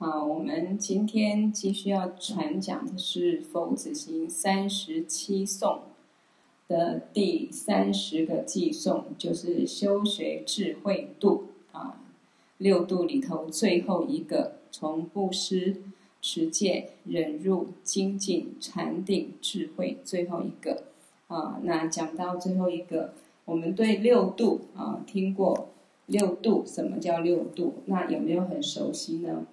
好，我们今天继续要传讲的是佛子行三十七颂的第三十个偈颂，就是修学智慧度啊，六度里头最后一个，从布施、持戒、忍辱、精进、禅定、智慧，最后一个啊。那讲到最后一个，我们对六度啊听过六度，什么叫六度？那有没有很熟悉呢？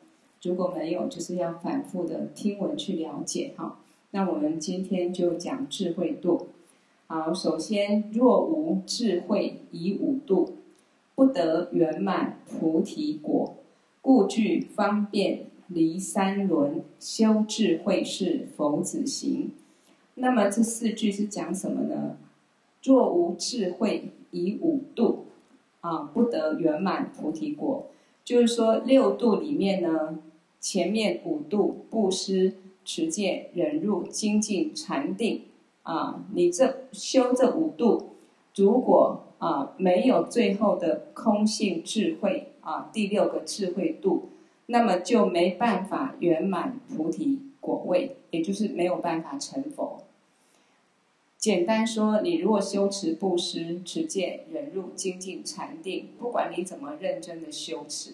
如果没有，就是要反复的听闻去了解哈。那我们今天就讲智慧度。好，首先，若无智慧以五度，不得圆满菩提果。故具方便离三轮，修智慧是佛子行。那么这四句是讲什么呢？若无智慧以五度，啊，不得圆满菩提果。就是说六度里面呢。前面五度布施、持戒、忍辱、精进、禅定，啊，你这修这五度，如果啊没有最后的空性智慧啊，第六个智慧度，那么就没办法圆满菩提果位，也就是没有办法成佛。简单说，你如果修持布施、持戒、忍辱、精进、禅定，不管你怎么认真的修持，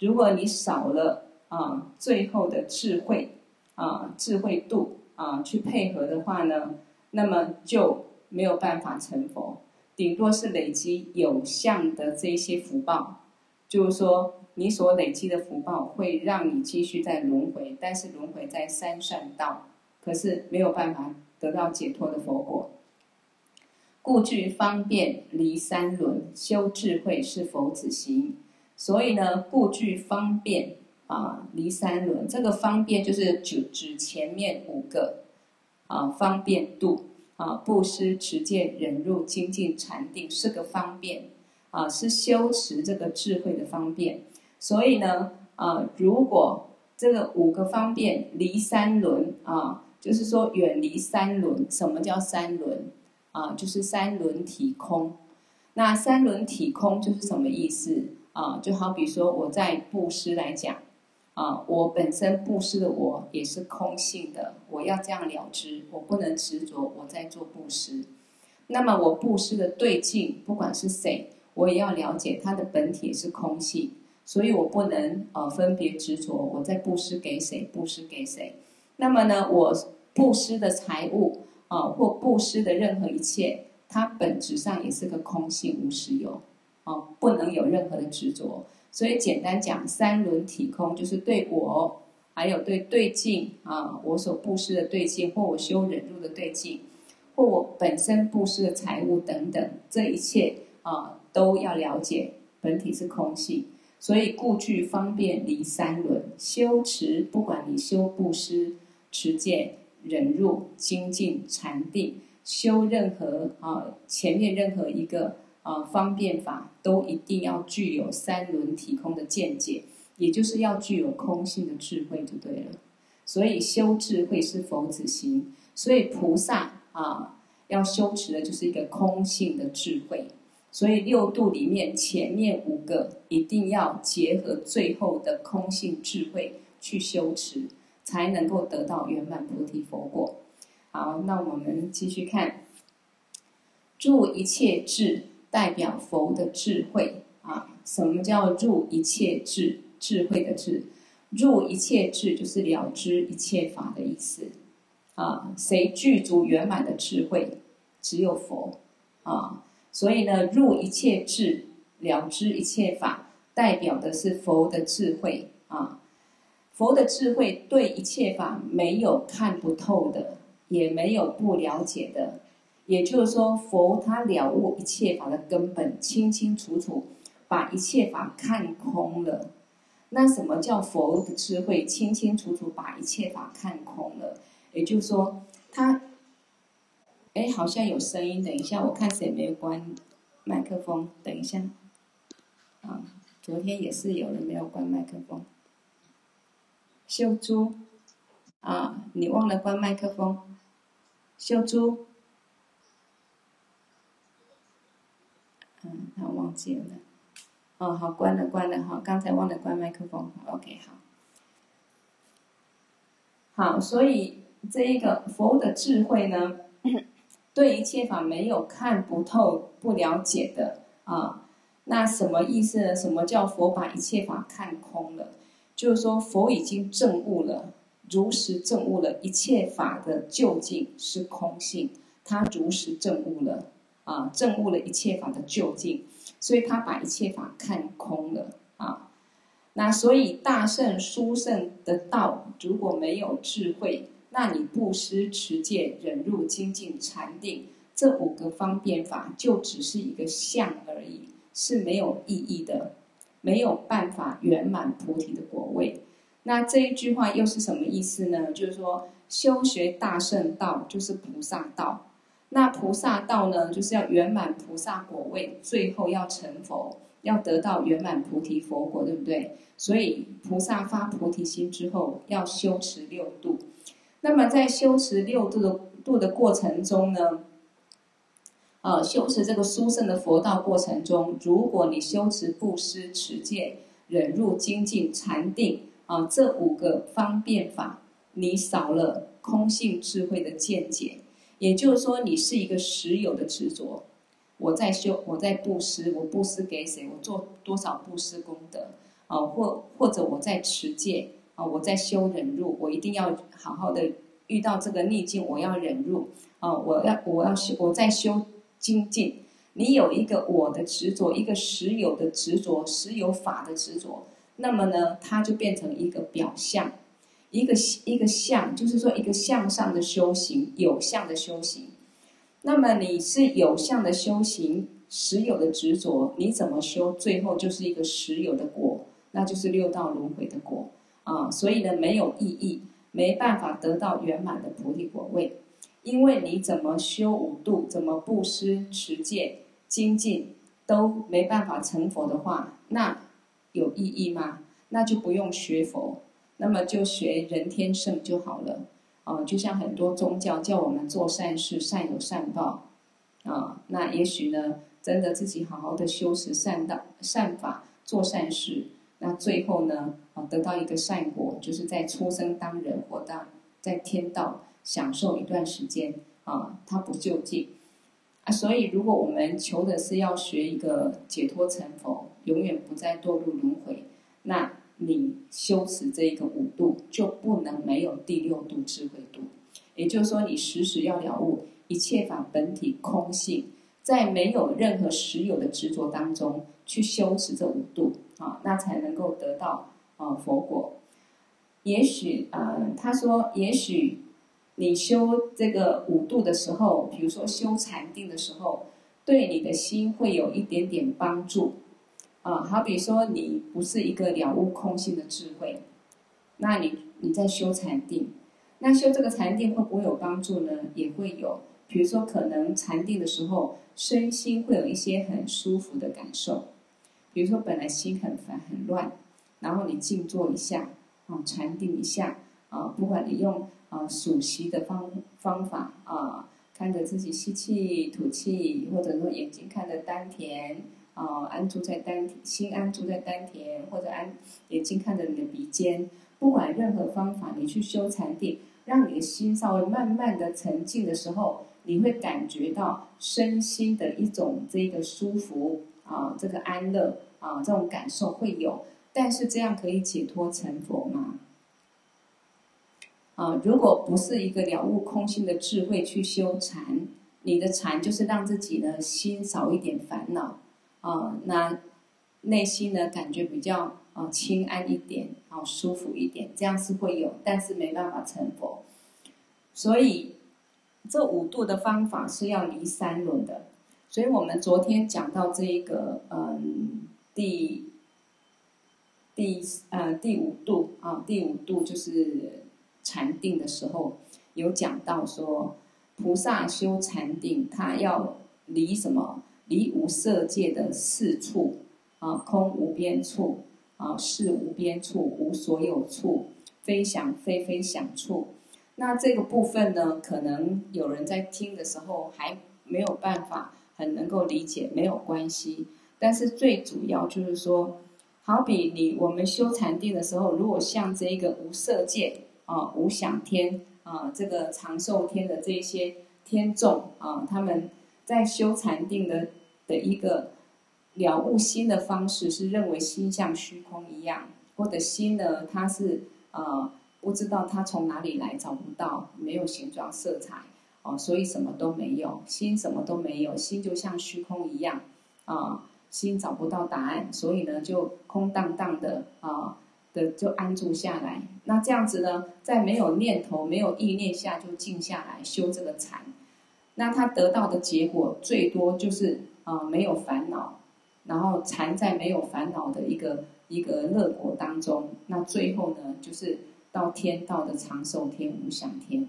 如果你少了。啊，最后的智慧啊，智慧度啊，去配合的话呢，那么就没有办法成佛，顶多是累积有相的这些福报，就是说你所累积的福报会让你继续在轮回，但是轮回在三善道，可是没有办法得到解脱的佛果。故具方便离三轮，修智慧是佛子行。所以呢，故具方便。啊，离三轮，这个方便就是指指前面五个啊方便度啊，布施、持戒、忍辱、精进、禅定是个方便啊，是修持这个智慧的方便。所以呢，啊，如果这个五个方便离三轮啊，就是说远离三轮。什么叫三轮？啊，就是三轮体空。那三轮体空就是什么意思？啊，就好比说我在布施来讲。啊，我本身布施的我也是空性的，我要这样了知，我不能执着我在做布施。那么我布施的对境，不管是谁，我也要了解他的本体是空性，所以我不能呃分别执着我在布施给谁，布施给谁。那么呢，我布施的财物啊，或布施的任何一切，它本质上也是个空性无实有，啊，不能有任何的执着。所以简单讲，三轮体空就是对我，还有对对境啊，我所布施的对境，或我修忍辱的对境，或我本身布施的财物等等，这一切啊都要了解本体是空性。所以故具方便离三轮，修持不管你修布施、持戒、忍辱、精进、禅定，修任何啊前面任何一个。啊，方便法都一定要具有三轮体空的见解，也就是要具有空性的智慧就对了。所以修智慧是佛子行，所以菩萨啊要修持的就是一个空性的智慧。所以六度里面前面五个一定要结合最后的空性智慧去修持，才能够得到圆满菩提佛果。好，那我们继续看，助一切智。代表佛的智慧啊！什么叫入一切智？智慧的智，入一切智就是了知一切法的意思啊！谁具足圆满的智慧？只有佛啊！所以呢，入一切智，了知一切法，代表的是佛的智慧啊！佛的智慧对一切法没有看不透的，也没有不了解的。也就是说，佛他了悟一切法的根本，清清楚楚，把一切法看空了。那什么叫佛的智慧？清清楚楚把一切法看空了。也就是说，他，哎，好像有声音。等一下，我看谁没有关麦克风。等一下，啊，昨天也是有人没有关麦克风。秀珠，啊，你忘了关麦克风。秀珠。嗯，他忘记了。哦，好，关了，关了，好，刚才忘了关麦克风。OK，好。好，所以这一个佛的智慧呢，对一切法没有看不透、不了解的啊。那什么意思呢？什么叫佛把一切法看空了？就是说佛已经证悟了，如实证悟了一切法的究竟是空性，他如实证悟了啊，证悟了一切法的究竟，所以他把一切法看空了啊。那所以大圣殊胜的道，如果没有智慧，那你布施、持戒、忍辱、精进、禅定这五个方便法，就只是一个相而已，是没有意义的，没有办法圆满菩提的果位。那这一句话又是什么意思呢？就是说，修学大圣道就是菩萨道，那菩萨道呢，就是要圆满菩萨果位，最后要成佛。要得到圆满菩提佛果，对不对？所以菩萨发菩提心之后，要修持六度。那么在修持六度的度的过程中呢，呃，修持这个殊胜的佛道过程中，如果你修持布施、持戒、忍辱、精进、禅定啊、这五个方便法，你少了空性智慧的见解，也就是说，你是一个实有的执着。我在修，我在布施，我布施给谁？我做多少布施功德？啊，或或者我在持戒啊，我在修忍辱，我一定要好好的遇到这个逆境，我要忍辱啊，我要我要修，我在修精进。你有一个我的执着，一个实有的执着，实有法的执着，那么呢，它就变成一个表象，一个一个相，就是说一个向上的修行，有相的修行。那么你是有相的修行，实有的执着，你怎么修，最后就是一个实有的果，那就是六道轮回的果啊。所以呢，没有意义，没办法得到圆满的菩提果位，因为你怎么修五度，怎么布施、持戒、精进，都没办法成佛的话，那有意义吗？那就不用学佛，那么就学人天圣就好了。啊，就像很多宗教叫我们做善事，善有善报，啊，那也许呢，真的自己好好的修持善道、善法，做善事，那最后呢，啊，得到一个善果，就是在出生当人或当在天道享受一段时间，啊，它不究竟，啊，所以如果我们求的是要学一个解脱成佛，永远不再堕入轮回，那。你修持这一个五度，就不能没有第六度智慧度。也就是说，你时时要了悟一切法本体空性，在没有任何实有的执着当中去修持这五度啊，那才能够得到啊佛果。也许啊、他说，也许你修这个五度的时候，比如说修禅定的时候，对你的心会有一点点帮助。啊，好比说你不是一个了悟空性的智慧，那你你在修禅定，那修这个禅定会不会有帮助呢？也会有，比如说可能禅定的时候，身心会有一些很舒服的感受，比如说本来心很烦很乱，然后你静坐一下，啊，禅定一下，啊，不管你用啊数息的方方法啊，看着自己吸气吐气，或者说眼睛看着丹田。啊，安住在丹田，心安住在丹田，或者安眼睛看着你的鼻尖，不管任何方法，你去修禅定，让你的心稍微慢慢的沉静的时候，你会感觉到身心的一种这个舒服啊，这个安乐啊，这种感受会有。但是这样可以解脱成佛吗？啊，如果不是一个了悟空性的智慧去修禅，你的禅就是让自己的心少一点烦恼。啊，那内心呢，感觉比较啊轻安一点，啊舒服一点，这样是会有，但是没办法成佛。所以这五度的方法是要离三轮的。所以我们昨天讲到这一个嗯第第呃第五度啊，第五度就是禅定的时候，有讲到说菩萨修禅定，他要离什么？离无色界的四处啊，空无边处啊，是无边处，无所有处，非想非非想处。那这个部分呢，可能有人在听的时候还没有办法很能够理解，没有关系。但是最主要就是说，好比你我们修禅定的时候，如果像这一个无色界啊，啊无想天啊这个长寿天的这一些天众啊，他们在修禅定的的一个了悟心的方式，是认为心像虚空一样，或者心呢，它是呃不知道它从哪里来，找不到，没有形状色彩。哦，所以什么都没有，心什么都没有，心就像虚空一样，啊，心找不到答案，所以呢就空荡荡的啊的就安住下来。那这样子呢，在没有念头、没有意念下就静下来修这个禅，那他得到的结果最多就是啊没有烦恼，然后禅在没有烦恼的一个一个乐果当中，那最后呢就是到天道的长寿天、无想天，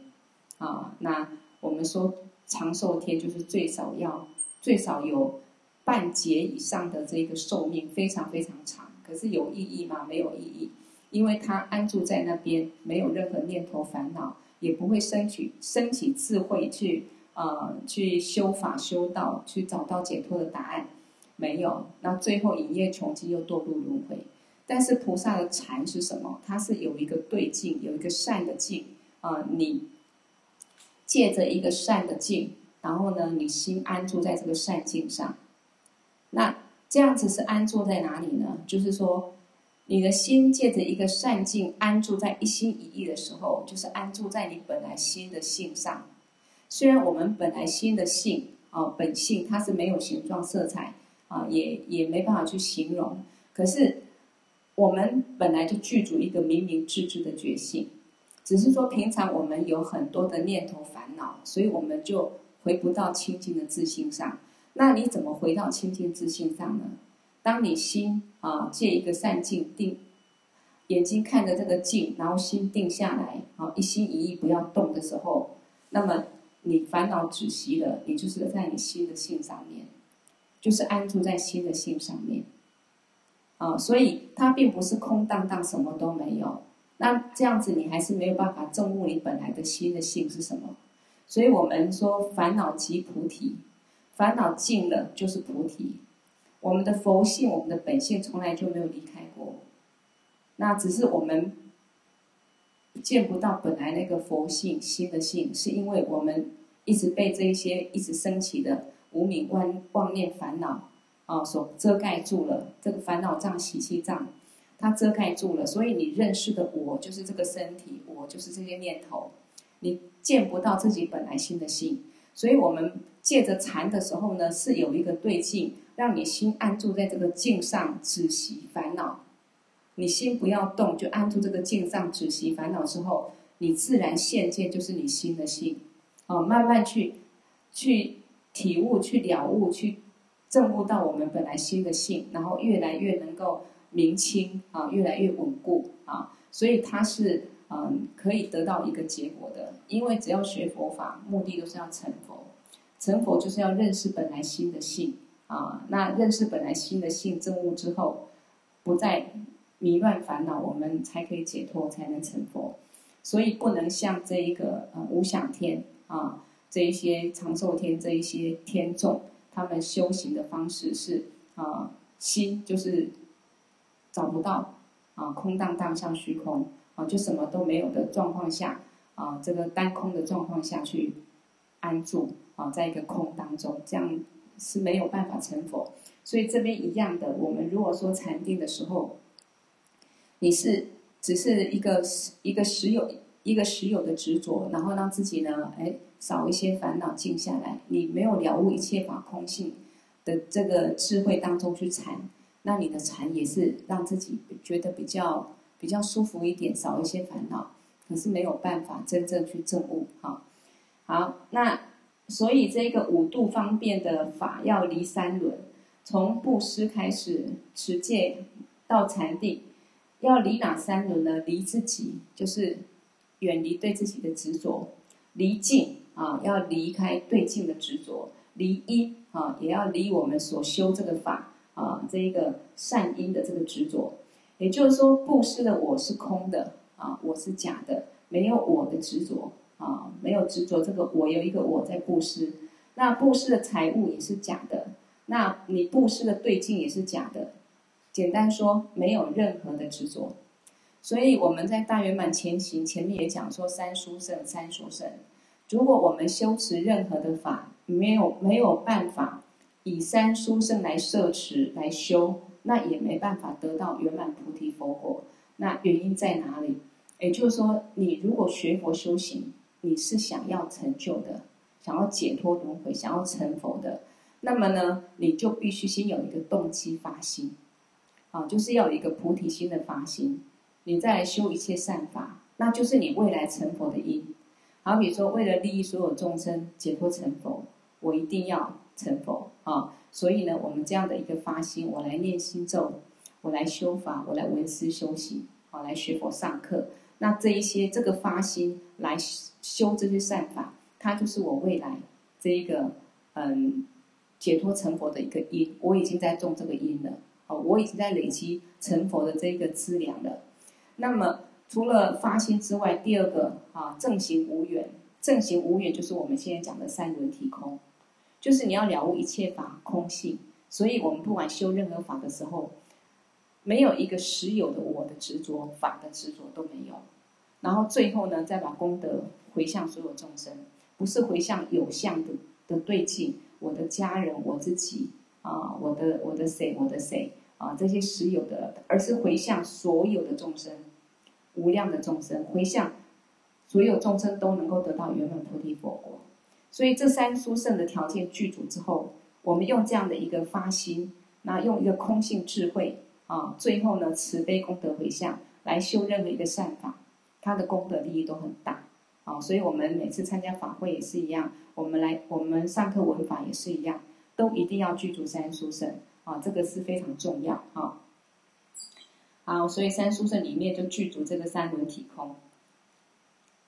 啊那。我们说长寿天就是最少要最少有半劫以上的这个寿命，非常非常长。可是有意义吗？没有意义，因为他安住在那边，没有任何念头烦恼，也不会升起升起智慧去呃去修法修道，去找到解脱的答案，没有。那最后一夜穷尽，又堕入轮回。但是菩萨的禅是什么？它是有一个对境，有一个善的境啊、你。借着一个善的境，然后呢，你心安住在这个善境上。那这样子是安住在哪里呢？就是说，你的心借着一个善境安住在一心一意的时候，就是安住在你本来心的性上。虽然我们本来心的性啊，本性它是没有形状、色彩啊，也也没办法去形容。可是我们本来就具足一个明明智智的觉性。只是说，平常我们有很多的念头烦恼，所以我们就回不到清净的自信上。那你怎么回到清净自信上呢？当你心啊借一个善境定，眼睛看着这个境，然后心定下来，啊一心一意不要动的时候，那么你烦恼止息了，你就是在你心的性上面，就是安住在心的性上面。啊，所以它并不是空荡荡，什么都没有。那这样子，你还是没有办法证悟你本来的心的性是什么。所以我们说，烦恼即菩提，烦恼尽了就是菩提。我们的佛性，我们的本性，从来就没有离开过。那只是我们见不到本来那个佛性心的性，是因为我们一直被这一些一直升起的无明妄妄念烦恼啊所遮盖住了。这个烦恼障、习气障。它遮盖住了，所以你认识的我就是这个身体，我就是这些念头，你见不到自己本来心的性。所以我们借着禅的时候呢，是有一个对境，让你心安住在这个境上，止息烦恼。你心不要动，就安住这个境上，止息烦恼之后，你自然现见就是你心的性。哦，慢慢去去体悟、去了悟、去证悟到我们本来心的性，然后越来越能够。明清啊，越来越稳固啊，所以它是嗯可以得到一个结果的。因为只要学佛法，目的都是要成佛，成佛就是要认识本来心的性啊。那认识本来心的性证悟之后，不再迷乱烦恼，我们才可以解脱，才能成佛。所以不能像这一个呃无想天啊，这一些长寿天这一些天众，他们修行的方式是啊心就是。找不到啊，空荡荡像虚空啊，就什么都没有的状况下啊，这个单空的状况下去安住啊，在一个空当中，这样是没有办法成佛。所以这边一样的，我们如果说禅定的时候，你是只是一个一个实有一个实有的执着，然后让自己呢，哎，少一些烦恼，静下来，你没有了悟一切法空性的这个智慧当中去禅。那你的禅也是让自己觉得比较比较舒服一点，少一些烦恼，可是没有办法真正去证悟。哈，好，那所以这个五度方便的法要离三轮，从布施开始，持戒到禅定，要离哪三轮呢？离自己，就是远离对自己的执着；离境啊，要离开对境的执着；离因啊，也要离我们所修这个法。啊，这一个善因的这个执着，也就是说，布施的我是空的啊，我是假的，没有我的执着啊，没有执着这个我有一个我在布施，那布施的财物也是假的，那你布施的对境也是假的，简单说，没有任何的执着，所以我们在大圆满前行前面也讲说三殊胜，三殊胜。如果我们修持任何的法，没有没有办法以三殊胜来摄持来修，那也没办法得到圆满菩提佛果。那原因在哪里？也就是说，你如果学佛修行，你是想要成就的，想要解脱轮回，想要成佛的，那么呢，你就必须先有一个动机发心，啊，就是要有一个菩提心的发心。你再来修一切善法，那就是你未来成佛的因。好比说，为了利益所有众生解脱成佛，我一定要成佛啊！所以呢，我们这样的一个发心，我来念心咒，我来修法，我来闻思修行，好，来学佛上课。那这一些这个发心来修这些善法，它就是我未来这一个嗯解脱成佛的一个因。我已经在种这个因了，哦，我已经在累积成佛的这个资粮了。那么，除了发心之外，第二个啊，正行无远。正行无远就是我们现在讲的三轮体空，就是你要了悟一切法空性。所以我们不管修任何法的时候，没有一个实有的我的执着，法的执着都没有。然后最后呢，再把功德回向所有众生，不是回向有相的的对境，我的家人，我自己啊，我的我的谁，我的谁。啊，这些实有的，而是回向所有的众生，无量的众生，回向所有众生都能够得到圆满菩提佛果。所以这三殊胜的条件具足之后，我们用这样的一个发心，那用一个空性智慧啊，最后呢，慈悲功德回向来修任何一个善法，它的功德利益都很大啊。所以我们每次参加法会也是一样，我们来我们上课闻法也是一样，都一定要具足三殊胜。啊，这个是非常重要啊。好，所以三殊胜里面就具足这个三轮体空，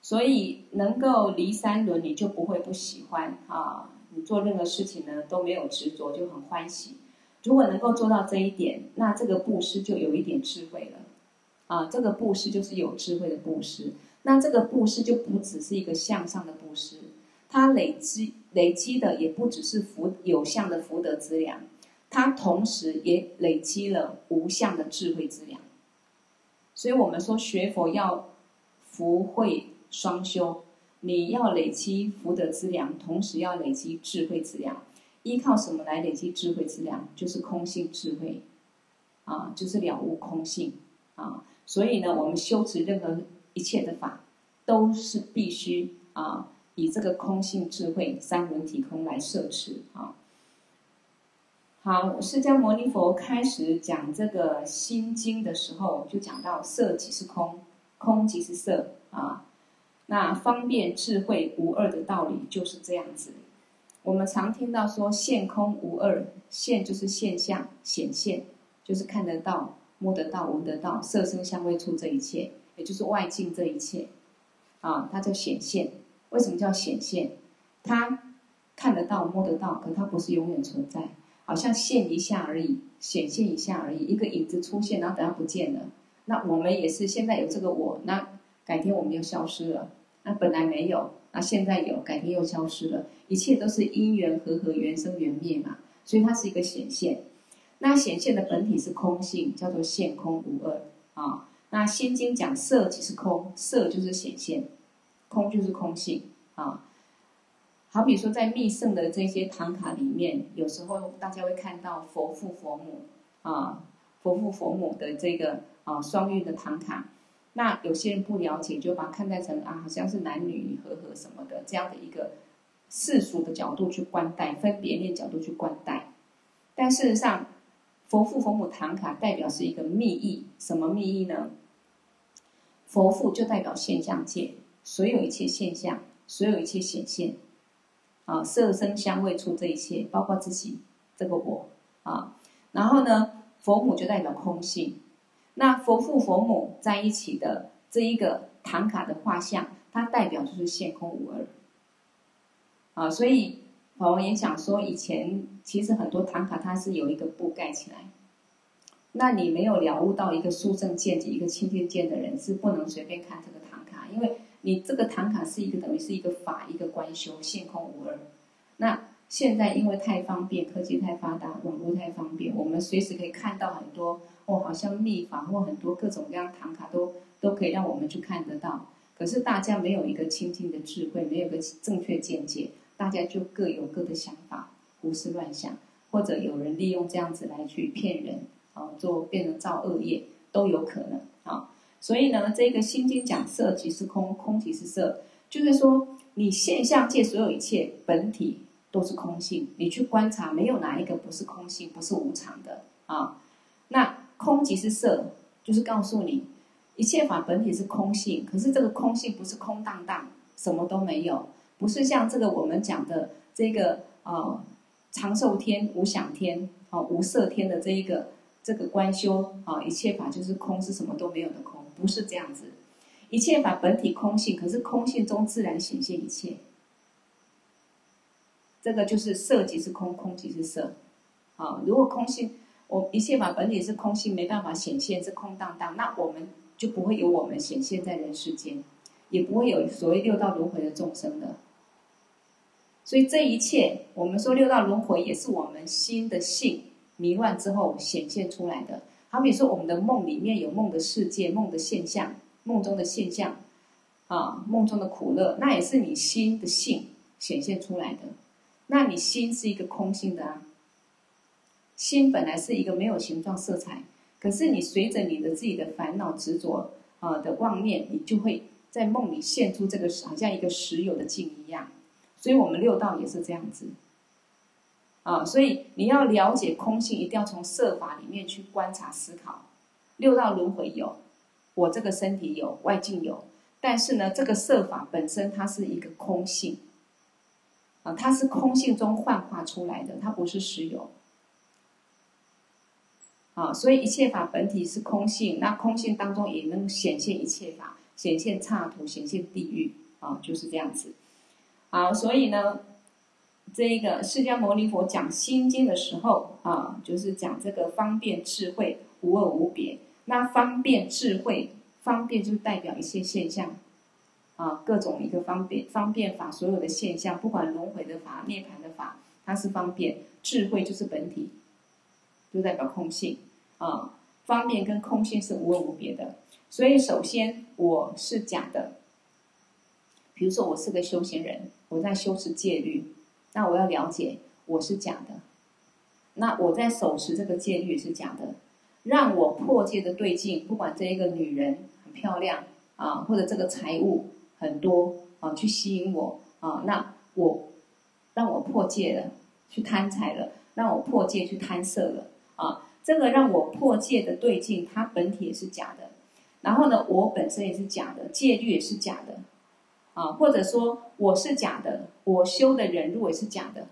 所以能够离三轮，你就不会不喜欢啊。你做任何事情呢都没有执着，就很欢喜。如果能够做到这一点，那这个布施就有一点智慧了啊。这个布施就是有智慧的布施，那这个布施就不只是一个向上的布施，它累积累积的也不只是福有相的福德资粮。它同时也累积了无相的智慧资粮，所以我们说学佛要福慧双修，你要累积福德资粮，同时要累积智慧资粮。依靠什么来累积智慧资粮？就是空性智慧，啊，就是了悟空性啊。所以呢，我们修持任何一切的法，都是必须啊，以这个空性智慧三轮体空来摄持啊。好，释迦牟尼佛开始讲这个心经的时候，就讲到色即是空，空即是色啊。那方便智慧无二的道理就是这样子。我们常听到说现空无二，现就是现象显现，就是看得到、摸得到、闻得到，色声香味触这一切，也就是外境这一切啊，它叫显现。为什么叫显现？它看得到、摸得到，可它不是永远存在。好像现一下而已，显现一下而已，一个影子出现，然后等下不见了。那我们也是现在有这个我，那改天我们又消失了。那本来没有，那现在有，改天又消失了。一切都是因缘和合，缘生缘灭嘛，所以它是一个显现。那显现的本体是空性，叫做现空无二啊。那心经讲色即是空，色就是显现，空就是空性啊。好比说，在密圣的这些唐卡里面，有时候大家会看到佛父佛母啊，佛父佛母的这个啊双运的唐卡。那有些人不了解，就把它看待成啊，好像是男女和合什么的这样的一个世俗的角度去观待，分别念角度去观待。但事实上，佛父佛母唐卡代表是一个密意，什么密意呢？佛父就代表现象界，所有一切现象，所有一切显现。啊，色声香味触这一切，包括自己这个我啊，然后呢，佛母就代表空性。那佛父佛母在一起的这一个唐卡的画像，它代表就是现空无二。啊，所以法王也想说，以前其实很多唐卡它是有一个布盖起来。那你没有了悟到一个殊胜见解、一个清净见的人，是不能随便看这个唐卡，因为。你这个唐卡是一个等于是一个法，一个观修，现空无二。那现在因为太方便，科技太发达，网络太方便，我们随时可以看到很多哦，好像秘法或很多各种各样唐卡都都可以让我们去看得到。可是大家没有一个清净的智慧，没有个正确见解，大家就各有各的想法，胡思乱想，或者有人利用这样子来去骗人，啊，做变成造恶业都有可能啊。所以呢，这个心经讲色即是空，空即是色，就是说你现象界所有一切本体都是空性，你去观察，没有哪一个不是空性，不是无常的啊。那空即是色，就是告诉你。一切法本体是空性，可是这个空性不是空荡荡，什么都没有，不是像这个我们讲的这个呃长寿天、无想天、啊、无色天的这一个这个观修啊、一切法就是空，是什么都没有的空，不是这样子。一切法本体空性，可是空性中自然显现一切，这个就是色即是空，空即是色。啊，如果空性我一切法本体是空性，没办法显现，是空荡荡，那我们。就不会有我们显现在人世间，也不会有所谓六道轮回的众生的。所以这一切，我们说六道轮回也是我们心的性迷乱之后显现出来的。好比说，我们的梦里面有梦的世界、梦的现象、梦中的现象，啊，梦中的苦乐，那也是你心的性显现出来的。那你心是一个空性的啊，心本来是一个没有形状、色彩。可是你随着你的自己的烦恼执着啊的妄念，你就会在梦里现出这个好像一个实有的境一样。所以我们六道也是这样子啊。所以你要了解空性，一定要从色法里面去观察思考。六道轮回有，我这个身体有，外境有，但是呢，这个色法本身它是一个空性啊，它是空性中幻化出来的，它不是实有。啊，所以一切法本体是空性，那空性当中也能显现一切法，显现刹土，显现地狱，啊，就是这样子。好，所以呢，这一个释迦牟尼佛讲心经的时候，啊，就是讲这个方便智慧无二无别。那方便智慧，方便就代表一些现象，啊，各种一个方便方便法，所有的现象，不管轮回的法、涅槃的法，它是方便。智慧就是本体。就代表空性啊，方便跟空性是无二无别的。所以，首先我是假的。比如说，我是个修行人，我在修持戒律，那我要了解我是假的。那我在手持这个戒律是假的，让我破戒的对境，不管这一个女人很漂亮啊，或者这个财物很多啊，去吸引我啊，那我让我破戒了，去贪财了，让我破戒去贪色了。啊，这个让我破戒的对境，它本体也是假的。然后呢，我本身也是假的，戒律也是假的。啊，或者说我是假的，我修的忍辱也是假的。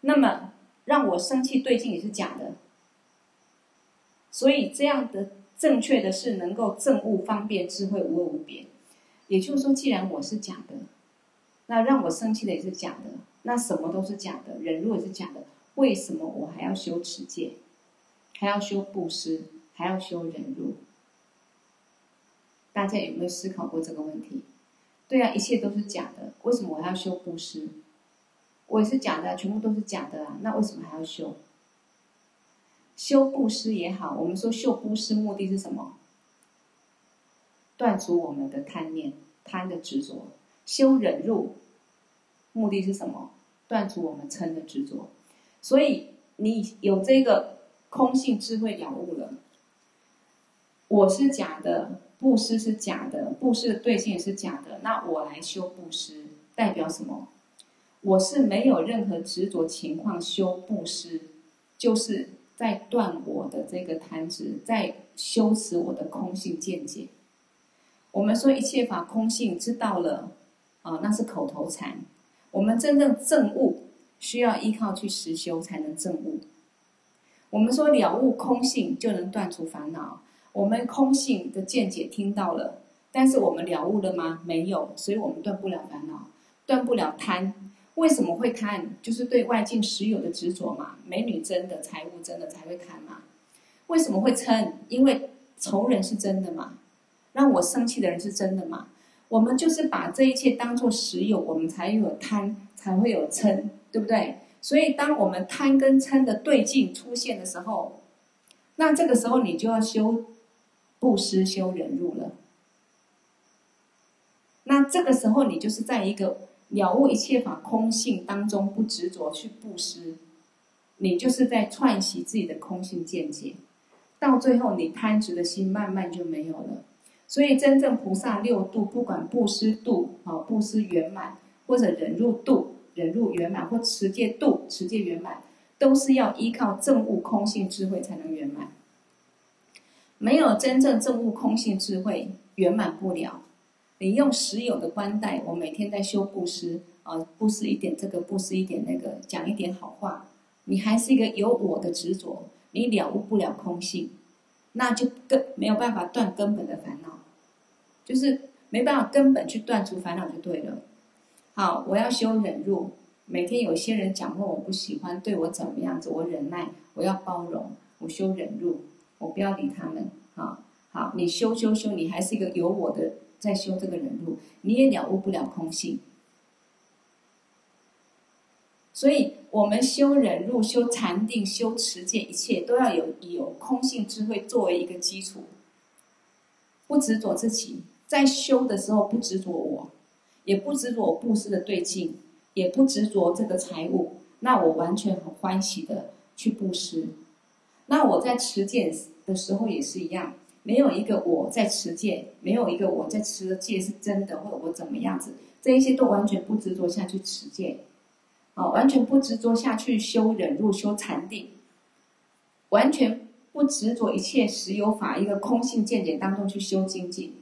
那么让我生气对境也是假的。所以这样的正确的是能够证悟方便智慧无二无别。也就是说，既然我是假的，那让我生气的也是假的，那什么都是假的，忍辱也是假的。为什么我还要修持戒，还要修布施，还要修忍辱？大家有没有思考过这个问题？对啊，一切都是假的，为什么我要修布施？我也是假的，全部都是假的啊！那为什么还要修？修布施也好，我们说修布施目的是什么？断除我们的贪念、贪的执着。修忍辱目的是什么？断除我们嗔的执着。所以你有这个空性智慧了悟了，我是假的，布施是假的，布施的对境也是假的，那我来修布施代表什么？我是没有任何执着情况修布施，就是在断我的这个贪执，在修持我的空性见解。我们说一切法空性，知道了啊，那是口头禅。我们真正证悟。需要依靠去实修才能证悟。我们说了悟空性就能断除烦恼。我们空性的见解听到了，但是我们了悟了吗？没有，所以我们断不了烦恼，断不了贪。为什么会贪？就是对外境实有的执着嘛。美女真的，财物真的才会贪嘛。为什么会嗔？因为仇人是真的嘛，让我生气的人是真的嘛。我们就是把这一切当作实有，我们才有贪，才会有嗔。对不对？所以，当我们贪跟嗔的对境出现的时候，那这个时候你就要修布施、修忍辱了。那这个时候你就是在一个了悟一切法空性当中不执着去布施，你就是在串习自己的空性见解，到最后你贪执的心慢慢就没有了。所以真正菩萨六度，不管布施度啊，布施圆满，或者忍辱度、忍辱圆满，或持戒度、持戒圆满，都是要依靠证悟空性智慧才能圆满。没有真正证悟空性智慧，圆满不了。你用实有的观待，我每天在修布施啊，布施一点这个，布施一点那个，讲一点好话，你还是一个有我的执着，你了悟不了空性，那就根没有办法断根本的烦恼，就是没办法根本去断除烦恼就对了。好，我要修忍辱，每天有些人讲话我不喜欢，对我怎么样子，我忍耐，我要包容，我修忍辱，我不要理他们。好，好，你修修修，你还是一个有我的。在修这个忍辱，你也了悟不了空性。所以，我们修忍辱、修禅定、修持戒，一切都要有有空性智慧作为一个基础。不执着自己，在修的时候不执着我，也不执着我布施的对境，也不执着这个财物，那我完全很欢喜的去布施。那我在持戒的时候也是一样。没有一个我在持戒，没有一个我在持的戒是真的，或者我怎么样子，这一些都完全不执着下去持戒，啊，完全不执着下去修忍辱、修禅定，完全不执着一切实有法一个空性见解当中去修精进，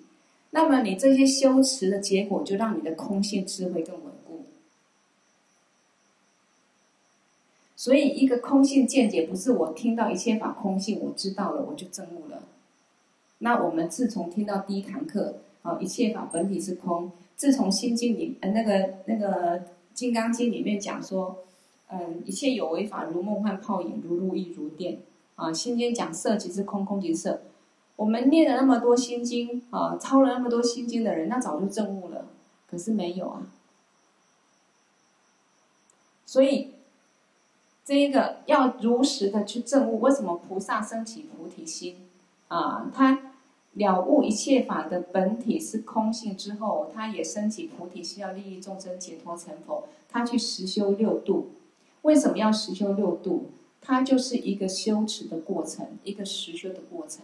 那么你这些修持的结果，就让你的空性智慧更稳固。所以，一个空性见解不是我听到一切法空性，我知道了，我就证悟了。那我们自从听到第一堂课，啊，一切法本体是空。自从心经里，呃，那个那个金刚经里面讲说，嗯，一切有为法如梦幻泡影，如露亦如电。啊，心经讲色即是空，空即是色。我们念了那么多心经，啊，抄了那么多心经的人，那早就证悟了，可是没有啊。所以，这一个要如实的去证悟，为什么菩萨生起菩提心？啊，他。了悟一切法的本体是空性之后，他也升起菩提心，要利益众生解脱成佛。他去实修六度，为什么要实修六度？它就是一个修持的过程，一个实修的过程。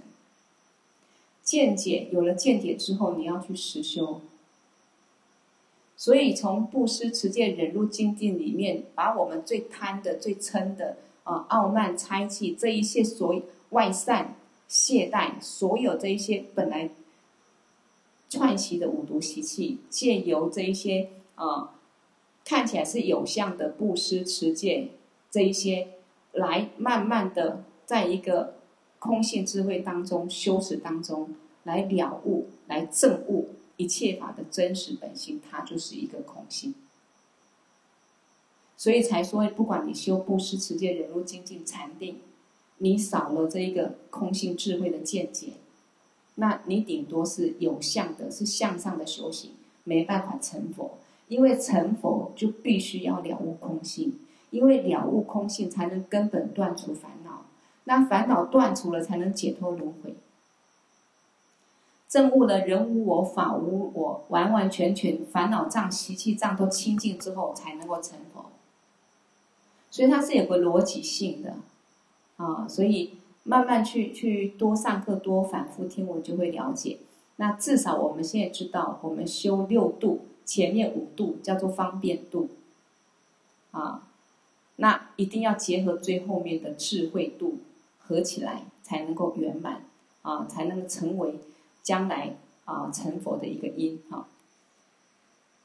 见解有了见解之后，你要去实修。所以从布施、持戒、忍辱、精进里面，把我们最贪的、最嗔的啊，傲慢、猜忌这一些所外散。懈怠，所有这一些本来串习的五毒习气，借由这一些啊、看起来是有相的布施、持戒这一些，来慢慢的在一个空性智慧当中修持当中来了悟、来证悟一切法的真实本性，它就是一个空性。所以才说，不管你修布施、持戒、忍辱、精进、禅定。你少了这一个空性智慧的见解，那你顶多是有相的，是向上的修行，没办法成佛。因为成佛就必须要了悟空性，因为了悟空性才能根本断除烦恼，那烦恼断除了，才能解脱轮回。证悟了人无我，法无我，完完全全烦恼障、习气障都清净之后，才能够成佛。所以它是有个逻辑性的。啊，所以慢慢去去多上课，多反复听，我就会了解。那至少我们现在知道，我们修六度，前面五度叫做方便度，啊，那一定要结合最后面的智慧度合起来，才能够圆满，啊，才能够成为将来啊成佛的一个因，哈。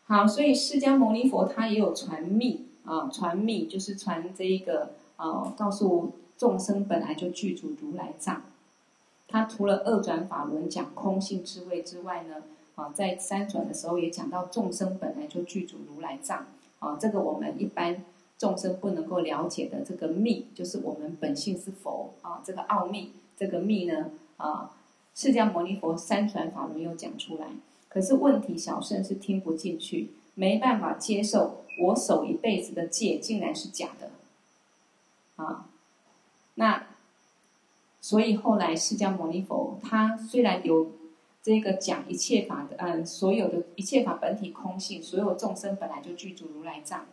好，所以释迦牟尼佛他也有传密，啊，传密就是传这一个，啊，告诉。众生本来就具足如来藏，他除了二转法轮讲空性智慧之外呢，啊，在三转的时候也讲到众生本来就具足如来藏，啊，这个我们一般众生不能够了解的这个密，就是我们本性是佛啊，这个奥秘，这个密呢，啊，释迦牟尼佛三传法轮有讲出来，可是问题小乘是听不进去，没办法接受我守一辈子的戒竟然是假的，啊。那所以后来释迦牟尼佛他虽然有这个讲一切法的，嗯，所有的一切法本体空性，所有众生本来就具足如来藏，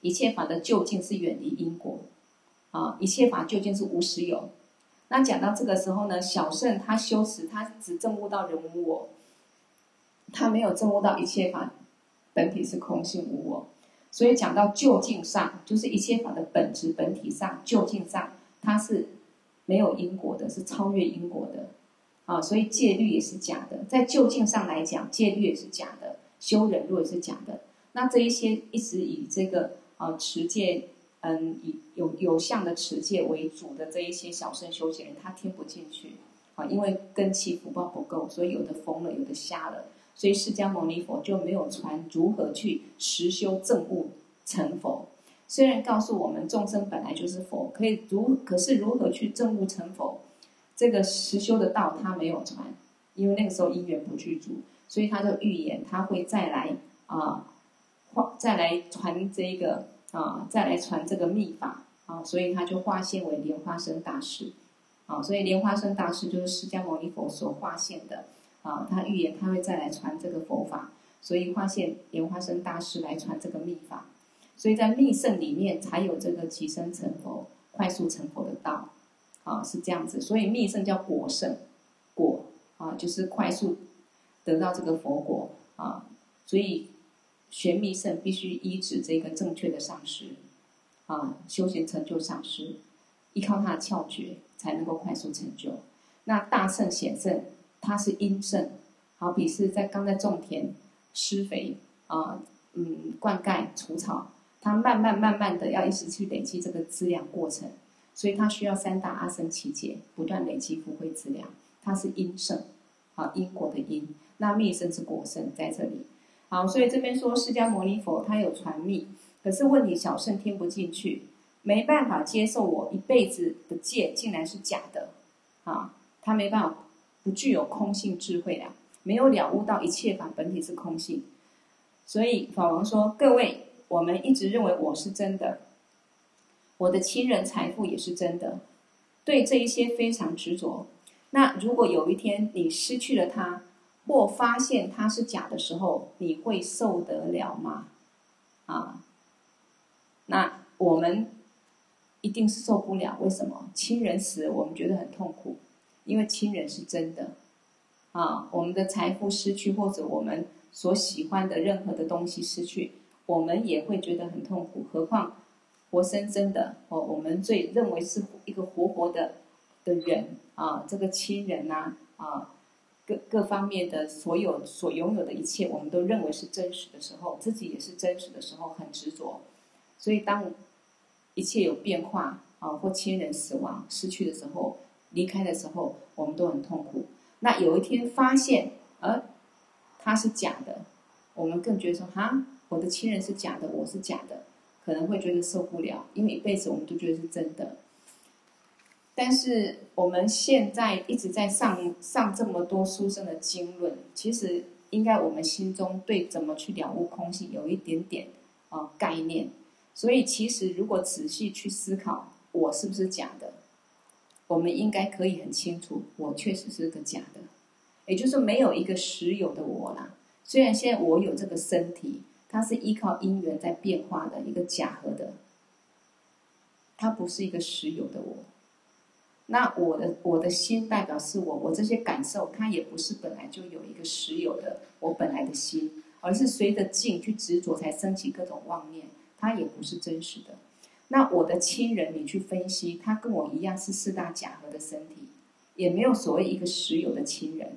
一切法的究竟是远离因果，啊，一切法究竟是无实有。那讲到这个时候呢，小圣他修持，他只证悟到人无我，他没有证悟到一切法本体是空性无我。所以讲到究竟上，就是一切法的本质本体上，究竟上，它是没有因果的，是超越因果的，啊，所以戒律也是假的。在究竟上来讲，戒律也是假的，修忍辱也是假的。那这一些一直以这个啊持戒，嗯，以有有相的持戒为主的这一些小乘修行人，他听不进去，啊，因为根器福报不够，所以有的疯了，有的瞎了。所以释迦牟尼佛就没有传如何去实修证悟成佛。虽然告诉我们众生本来就是佛，可以如可是如何去证悟成佛，这个实修的道他没有传，因为那个时候因缘不具足，所以他就预言他会再来啊，再来传这个啊，再来传这个密法啊，所以他就化现为莲花生大师啊，所以莲花生大师就是释迦牟尼佛所化现的。啊，他预言他会再来传这个佛法，所以化现莲花生大师来传这个密法，所以在密乘里面才有这个即生成佛、快速成佛的道，啊，是这样子。所以密乘叫果乘，果啊就是快速得到这个佛果啊，所以玄密乘必须依止这个正确的上师，啊，修行成就上师，依靠他的窍诀才能够快速成就。那大圣显圣。它是因圣，好比是在刚在种田施肥啊，嗯，灌溉除草，它慢慢慢慢的要一直去累积这个资粮过程，所以它需要三大阿僧只劫不断累积福慧资粮，它是因圣，好因果的因，那密圣是果圣在这里，好，所以这边说释迦牟尼佛他有传密，可是问题小圣听不进去，没办法接受我一辈子的戒竟然是假的，啊，他没办法。不具有空性智慧啊，没有了悟到一切法本体是空性，所以法王说：各位，我们一直认为我是真的，我的亲人财富也是真的，对这一些非常执着。那如果有一天你失去了它，或发现它是假的时候，你会受得了吗？啊，那我们一定是受不了。为什么？亲人死，我们觉得很痛苦。因为亲人是真的，啊，我们的财富失去，或者我们所喜欢的任何的东西失去，我们也会觉得很痛苦。何况活生生的，哦，我们最认为是一个活活的的人啊，这个亲人呐，啊，各各方面的所有所拥有的一切，我们都认为是真实的时候，自己也是真实的时候，很执着。所以当一切有变化啊，或亲人死亡失去的时候。离开的时候，我们都很痛苦。那有一天发现，呃，他是假的，我们更觉得说，哈，我的亲人是假的，我是假的，可能会觉得受不了，因为一辈子我们都觉得是真的。但是我们现在一直在上上这么多书生的经论，其实应该我们心中对怎么去了悟空性有一点点啊、概念。所以其实如果仔细去思考，我是不是假的？我们应该可以很清楚，我确实是个假的，也就是没有一个实有的我啦。虽然现在我有这个身体，它是依靠因缘在变化的一个假合的，它不是一个实有的我。那我的我的心代表是我，我这些感受，它也不是本来就有一个实有的我本来的心，而是随着境去执着才升起各种妄念，它也不是真实的。那我的亲人，你去分析，他跟我一样是四大假合的身体，也没有所谓一个实有的亲人，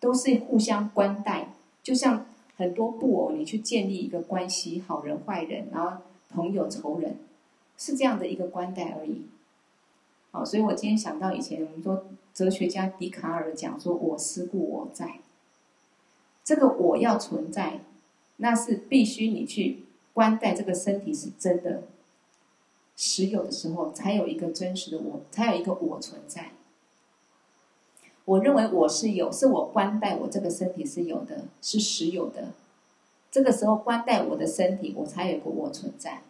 都是互相关待，就像很多布偶，你去建立一个关系，好人坏人，然后朋友仇人，是这样的一个关待而已。所以我今天想到以前我们说哲学家笛卡尔讲说，我思故我在，这个我要存在，那是必须你去关待这个身体是真的。实有的时候，才有一个真实的我，才有一个我存在。我认为我是有，是我观待我这个身体是有的，是实有的。这个时候观待我的身体，我才有个我存在。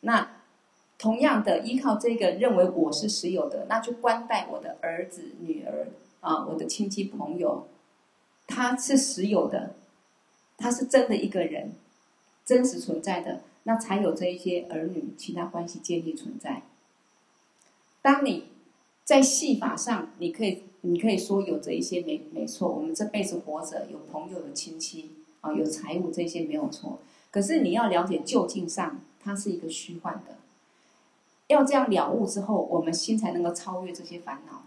那同样的，依靠这个认为我是实有的，那就关待我的儿子、女儿啊，我的亲戚朋友，他是实有的，他是真的一个人，真实存在的，那才有这一些儿女、其他关系建立存在。当你在戏法上，你可以，你可以说有着一些没没错，我们这辈子活着，有朋友、有亲戚啊，有财物，这些没有错。可是你要了解，究竟上它是一个虚幻的。要这样了悟之后，我们心才能够超越这些烦恼。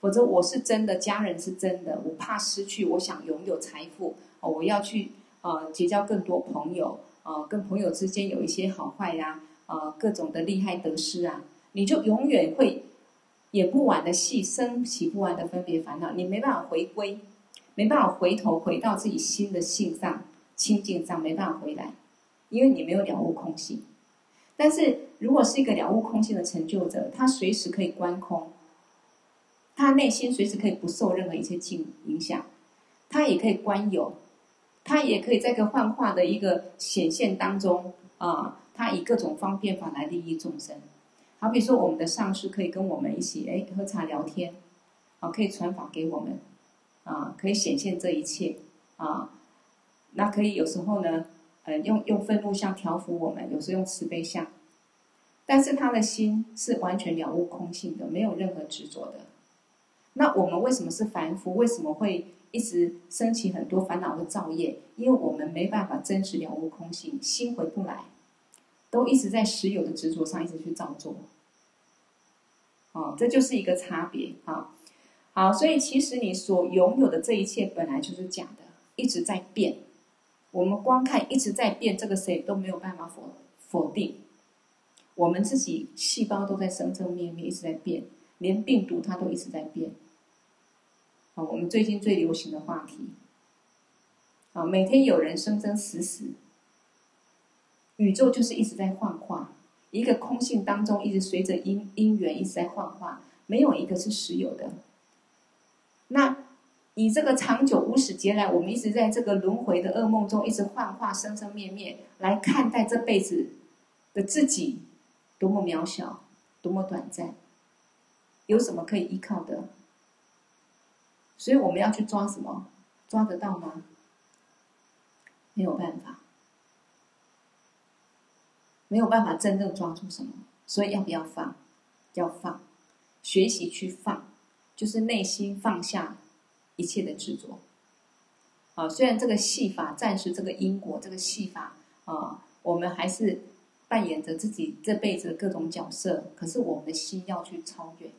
否则，我是真的，家人是真的，我怕失去，我想拥有财富，哦，我要去呃结交更多朋友，呃，跟朋友之间有一些好坏呀，呃，各种的利害得失啊，你就永远会演不完的戏，升起不完的分别烦恼，你没办法回归，没办法回头回到自己心的性上、清净上，没办法回来，因为你没有了悟空性。但是如果是一个了悟空性的成就者，他随时可以观空，他内心随时可以不受任何一切境影响，他也可以观有，他也可以在个幻化的一个显现当中啊，他以各种方便法来利益众生。好比说，我们的上师可以跟我们一起哎喝茶聊天，啊，可以传法给我们，啊，可以显现这一切啊，那可以有时候呢。呃，用用愤怒相调伏我们，有时候用慈悲相，但是他的心是完全了悟空性的，没有任何执着的。那我们为什么是凡夫？为什么会一直升起很多烦恼和造业？因为我们没办法真实了悟空性，心回不来，都一直在实有的执着上，一直去造作。哦，这就是一个差别啊。好，所以其实你所拥有的这一切本来就是假的，一直在变。我们光看一直在变，这个谁都没有办法否否定。我们自己细胞都在生生灭灭，一直在变，连病毒它都一直在变。啊，我们最近最流行的话题，啊，每天有人生生死死，宇宙就是一直在幻化，一个空性当中一直随着因因缘一直在幻化，没有一个是实有的。那。以这个长久无始劫来，我们一直在这个轮回的噩梦中，一直幻化生生灭灭，来看待这辈子的自己，多么渺小，多么短暂，有什么可以依靠的？所以我们要去抓什么？抓得到吗？没有办法，没有办法真正抓住什么。所以要不要放？要放，学习去放，就是内心放下。一切的执着，啊，虽然这个戏法暂时这个因果这个戏法啊，我们还是扮演着自己这辈子的各种角色，可是我们的心要去超越，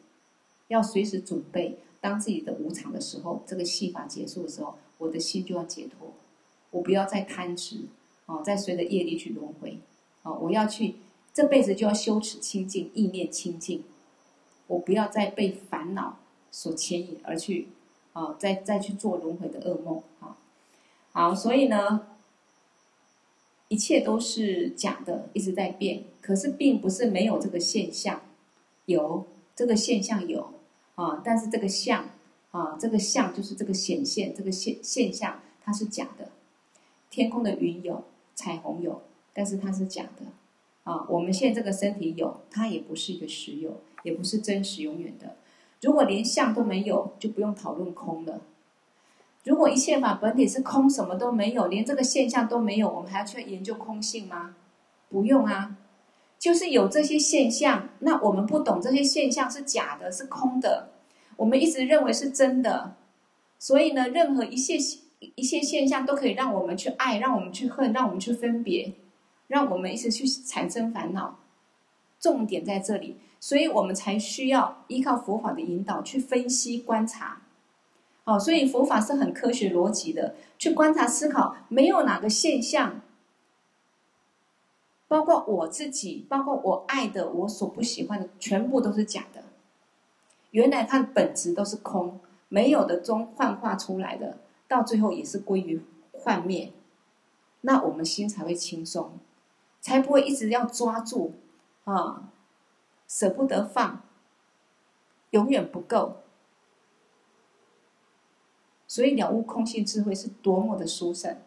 要随时准备，当自己的无常的时候，这个戏法结束的时候，我的心就要解脱，我不要再贪执，啊，再随着业力去轮回，啊，我要去这辈子就要羞耻清净，意念清净，我不要再被烦恼所牵引而去。啊，再再去做轮回的噩梦啊！好，所以呢，一切都是假的，一直在变。可是并不是没有这个现象，有这个现象有啊，但是这个相啊，这个相就是这个显现，这个现现象它是假的。天空的云有，彩虹有，但是它是假的啊。我们现在这个身体有，它也不是一个实有，也不是真实永远的。如果连相都没有，就不用讨论空了。如果一切法本体是空，什么都没有，连这个现象都没有，我们还要去研究空性吗？不用啊，就是有这些现象，那我们不懂这些现象是假的，是空的，我们一直认为是真的，所以呢，任何一切一切现象都可以让我们去爱，让我们去恨，让我们去分别，让我们一直去产生烦恼。重点在这里。所以我们才需要依靠佛法的引导去分析观察，好，所以佛法是很科学逻辑的，去观察思考，没有哪个现象，包括我自己，包括我爱的，我所不喜欢的，全部都是假的。原来它的本质都是空，没有的中幻化出来的，到最后也是归于幻灭。那我们心才会轻松，才不会一直要抓住啊。舍不得放，永远不够，所以了悟空性智慧是多么的殊胜，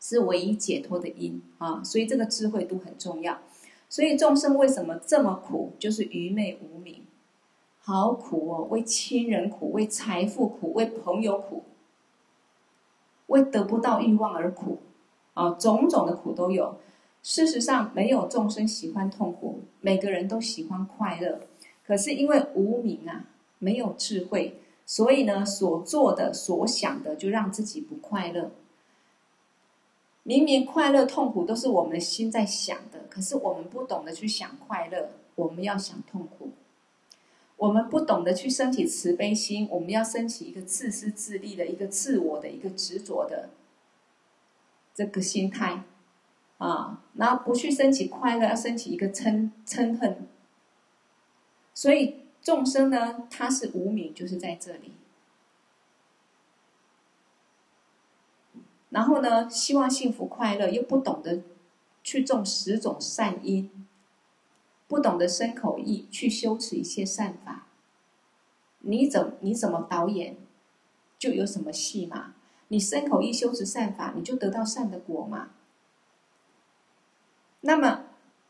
是唯一解脱的因啊！所以这个智慧度很重要。所以众生为什么这么苦？就是愚昧无明，好苦哦！为亲人苦，为财富苦，为朋友苦，为得不到欲望而苦，啊，种种的苦都有。事实上，没有众生喜欢痛苦，每个人都喜欢快乐。可是因为无明啊，没有智慧，所以呢，所做的、所想的，就让自己不快乐。明明快乐、痛苦都是我们心在想的，可是我们不懂得去想快乐，我们要想痛苦；我们不懂得去升起慈悲心，我们要升起一个自私自利的一个自我的一个执着的这个心态啊，然后不去升起快乐，要升起一个嗔嗔恨。所以众生呢，他是无明，就是在这里。然后呢，希望幸福快乐，又不懂得去种十种善因，不懂得身口意去修持一切善法。你怎你怎么导演，就有什么戏嘛？你身口意修持善法，你就得到善的果嘛。那么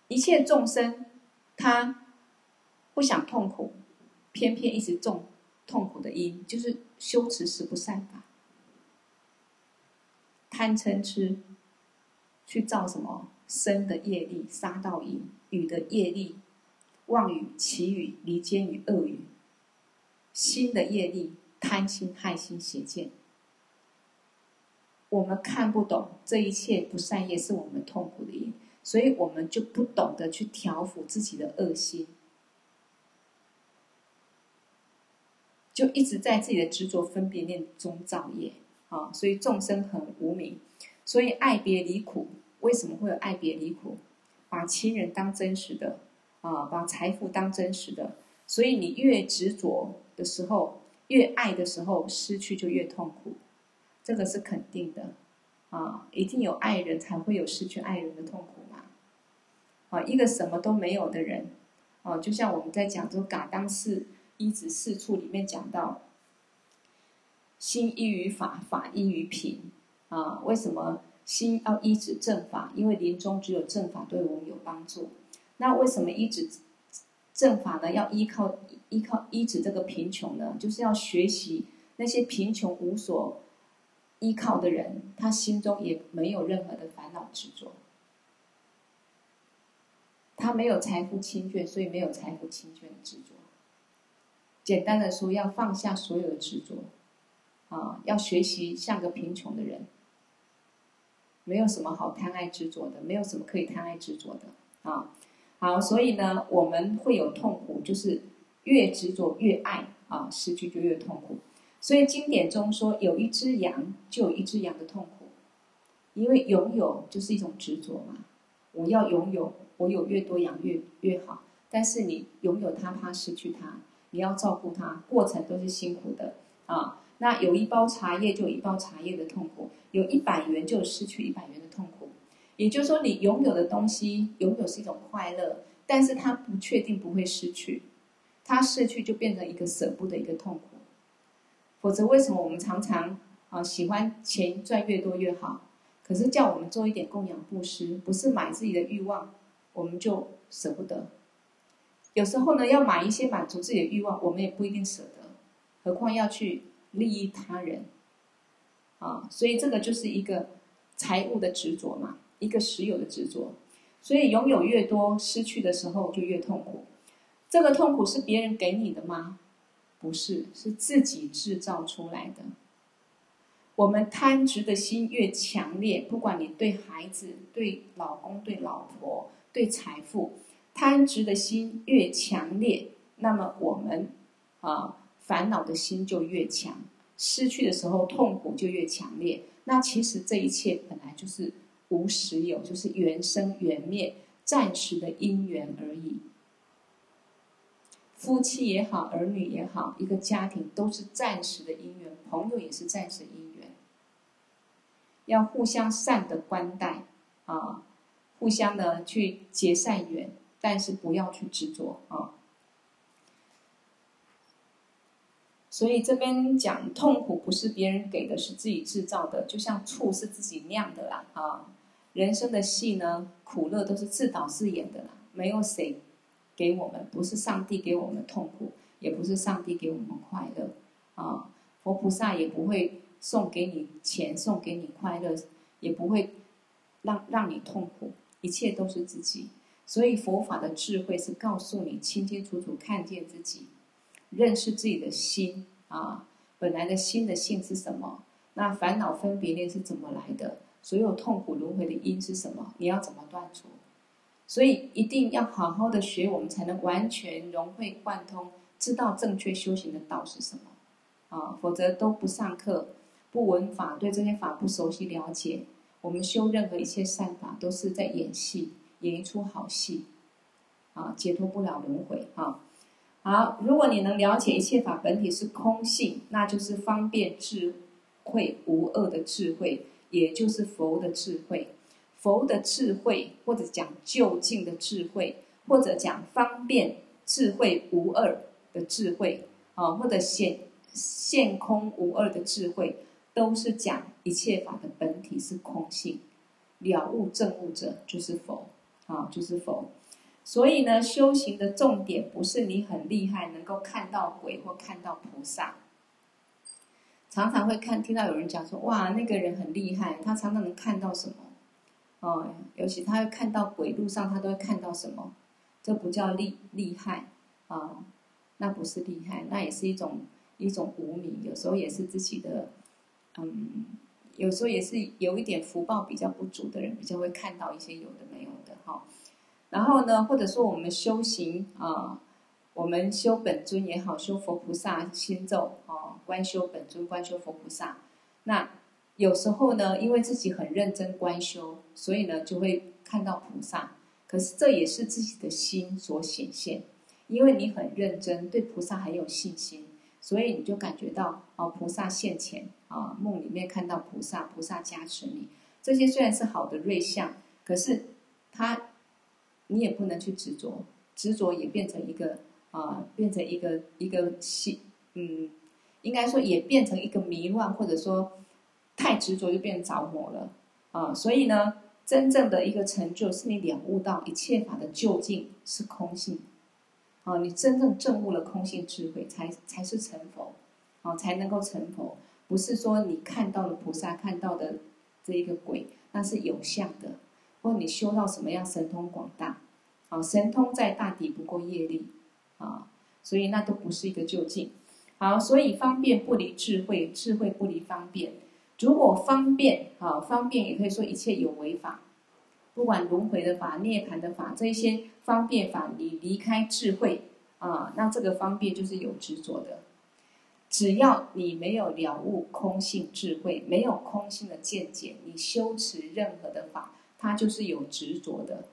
一切众生，他不想痛苦，偏偏一直种痛苦的因，就是修持时不善法。贪嗔痴，去造什么身的业力、杀道因；语的业力、妄语、綺语、离间语、恶语；心的业力、贪心、害心、邪见。我们看不懂这一切不善业是我们痛苦的因，所以我们就不懂得去调伏自己的恶心，就一直在自己的执着分别念中造业。啊，所以众生很无明，所以爱别离苦。为什么会有爱别离苦？把亲人当真实的，啊，把财富当真实的。所以你越执着的时候，越爱的时候，失去就越痛苦，这个是肯定的。啊，一定有爱人才会有失去爱人的痛苦嘛。啊，一个什么都没有的人，啊，就像我们在讲这个《噶当四依止四处》里面讲到。心依于法，法依于品，啊，为什么心要依止正法？因为临终只有正法对我们有帮助。那为什么依止正法呢？要依靠依靠依止这个贫穷呢？就是要学习那些贫穷无所依靠的人，他心中也没有任何的烦恼执着。他没有财富亲眷，所以没有财富亲眷的执着。简单的说，要放下所有的执着。啊，要学习像个贫穷的人，没有什么好贪爱执着的，没有什么可以贪爱执着的啊。好，所以呢，我们会有痛苦，就是越执着越爱啊，失去就越痛苦。所以经典中说，有一只羊就有一只羊的痛苦，因为拥有就是一种执着嘛。我要拥有，我有越多羊越越好，但是你拥有它，怕失去它，你要照顾它，过程都是辛苦的啊。那有一包茶叶，就有一包茶叶的痛苦；有一百元，就有失去一百元的痛苦。也就是说，你拥有的东西，拥有是一种快乐，但是它不确定不会失去，它失去就变成一个舍不得一个痛苦。否则，为什么我们常常啊喜欢钱赚越多越好？可是叫我们做一点供养布施，不是买自己的欲望，我们就舍不得。有时候呢，要买一些满足自己的欲望，我们也不一定舍得，何况要去。利益他人，啊，所以这个就是一个财务的执着嘛，一个实有的执着。所以拥有越多，失去的时候就越痛苦。这个痛苦是别人给你的吗？不是，是自己制造出来的。我们贪执的心越强烈，不管你对孩子、对老公、对老婆、对财富，贪执的心越强烈，那么我们啊。烦恼的心就越强，失去的时候痛苦就越强烈。那其实这一切本来就是无实有，就是缘生缘灭，暂时的因缘而已。夫妻也好，儿女也好，一个家庭都是暂时的因缘，朋友也是暂时的因缘。要互相善的关待啊，互相的去结善缘，但是不要去执着啊。所以这边讲痛苦不是别人给的，是自己制造的，就像醋是自己酿的啦啊！人生的戏呢，苦乐都是自导自演的啦，没有谁给我们，不是上帝给我们痛苦，也不是上帝给我们快乐啊。佛菩萨也不会送给你钱，送给你快乐，也不会让让你痛苦，一切都是自己。所以佛法的智慧是告诉你清清楚楚看见自己，认识自己的心啊，本来的心的性是什么？那烦恼分别念是怎么来的？所有痛苦轮回的因是什么？你要怎么断除？所以一定要好好的学，我们才能完全融会贯通，知道正确修行的道是什么啊！否则都不上课、不闻法，对这些法不熟悉了解，我们修任何一切善法都是在演戏，演一出好戏啊！解脱不了轮回啊！好，如果你能了解一切法本体是空性，那就是方便智慧无二的智慧。也就是佛的智慧，佛的智慧，或者讲究竟的智慧，或者讲方便智慧无二的智慧，啊，或者现现空无二的智慧，都是讲一切法的本体是空性，了悟证悟者就是佛，啊，就是佛。所以呢，修行的重点不是你很厉害，能够看到鬼或看到菩萨。常常会看听到有人讲说，哇，那个人很厉害，他常常能看到什么？哦，尤其他会看到鬼，路上他都会看到什么？这不叫厉厉害啊，那不是厉害，那也是一种一种无明，有时候也是自己的，嗯，有时候也是有一点福报比较不足的人，比较会看到一些有的没有，然后呢，或者说我们修行啊。我们修本尊也好，修佛菩萨心咒哦，观修本尊，观修佛菩萨。那有时候呢，因为自己很认真观修，所以呢就会看到菩萨。可是这也是自己的心所显现，因为你很认真，对菩萨很有信心，所以你就感觉到哦，菩萨现前啊，梦里面看到菩萨，菩萨加持你。这些虽然是好的瑞相，可是他你也不能去执着，执着也变成一个。啊，变成一个一个细，嗯，应该说也变成一个迷乱，或者说太执着就变着魔了啊。所以呢，真正的一个成就是你了悟到一切法的究竟是空性，啊，你真正证悟了空性智慧，才才是成佛，啊，才能够成佛。不是说你看到了菩萨，看到的这一个鬼，那是有相的，或你修到什么样神通广大，啊，神通再大抵不过业力。啊，所以那都不是一个究竟。好，所以方便不离智慧，智慧不离方便。如果方便，啊，方便也可以说一切有为法，不管轮回的法、涅槃的法，这一些方便法，你离开智慧啊，那这个方便就是有执着的。只要你没有了悟空性智慧，没有空性的见解，你修持任何的法，它就是有执着的。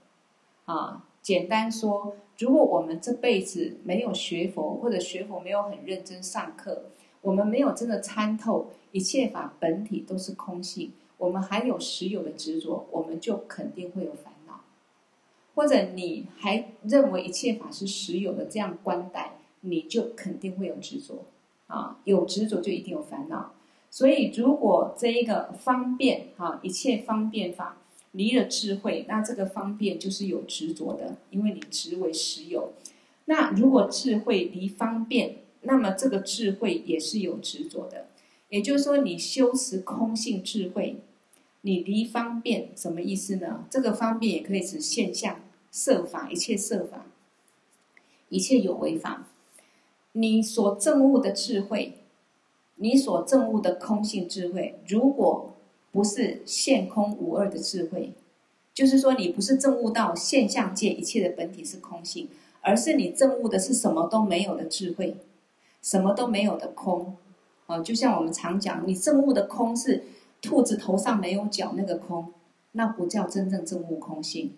啊，简单说。如果我们这辈子没有学佛，或者学佛没有很认真上课，我们没有真的参透一切法本体都是空性，我们还有实有的执着，我们就肯定会有烦恼。或者你还认为一切法是实有的，这样观待，你就肯定会有执着啊，有执着就一定有烦恼。所以，如果这一个方便啊，一切方便法。离了智慧，那这个方便就是有执着的，因为你执为实有。那如果智慧离方便，那么这个智慧也是有执着的。也就是说，你修持空性智慧，你离方便什么意思呢？这个方便也可以指现象、色法、一切色法、一切有为法。你所证悟的智慧，你所证悟的空性智慧，如果不是现空无二的智慧，就是说你不是证悟到现象界一切的本体是空性，而是你证悟的是什么都没有的智慧，什么都没有的空。啊，就像我们常讲，你证悟的空是兔子头上没有角那个空，那不叫真正证悟空性。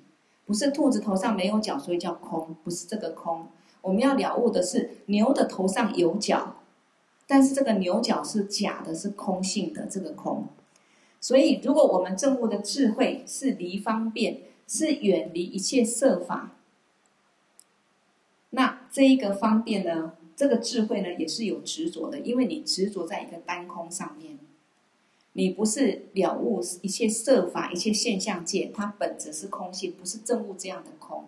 不是兔子头上没有角，所以叫空，不是这个空。我们要了悟的是牛的头上有角，但是这个牛角是假的，是空性的这个空。所以，如果我们证悟的智慧是离方便，是远离一切色法，那这一个方便呢，这个智慧呢，也是有执着的，因为你执着在一个单空上面，你不是了悟一切色法、一切现象界，它本质是空性，不是证悟这样的空。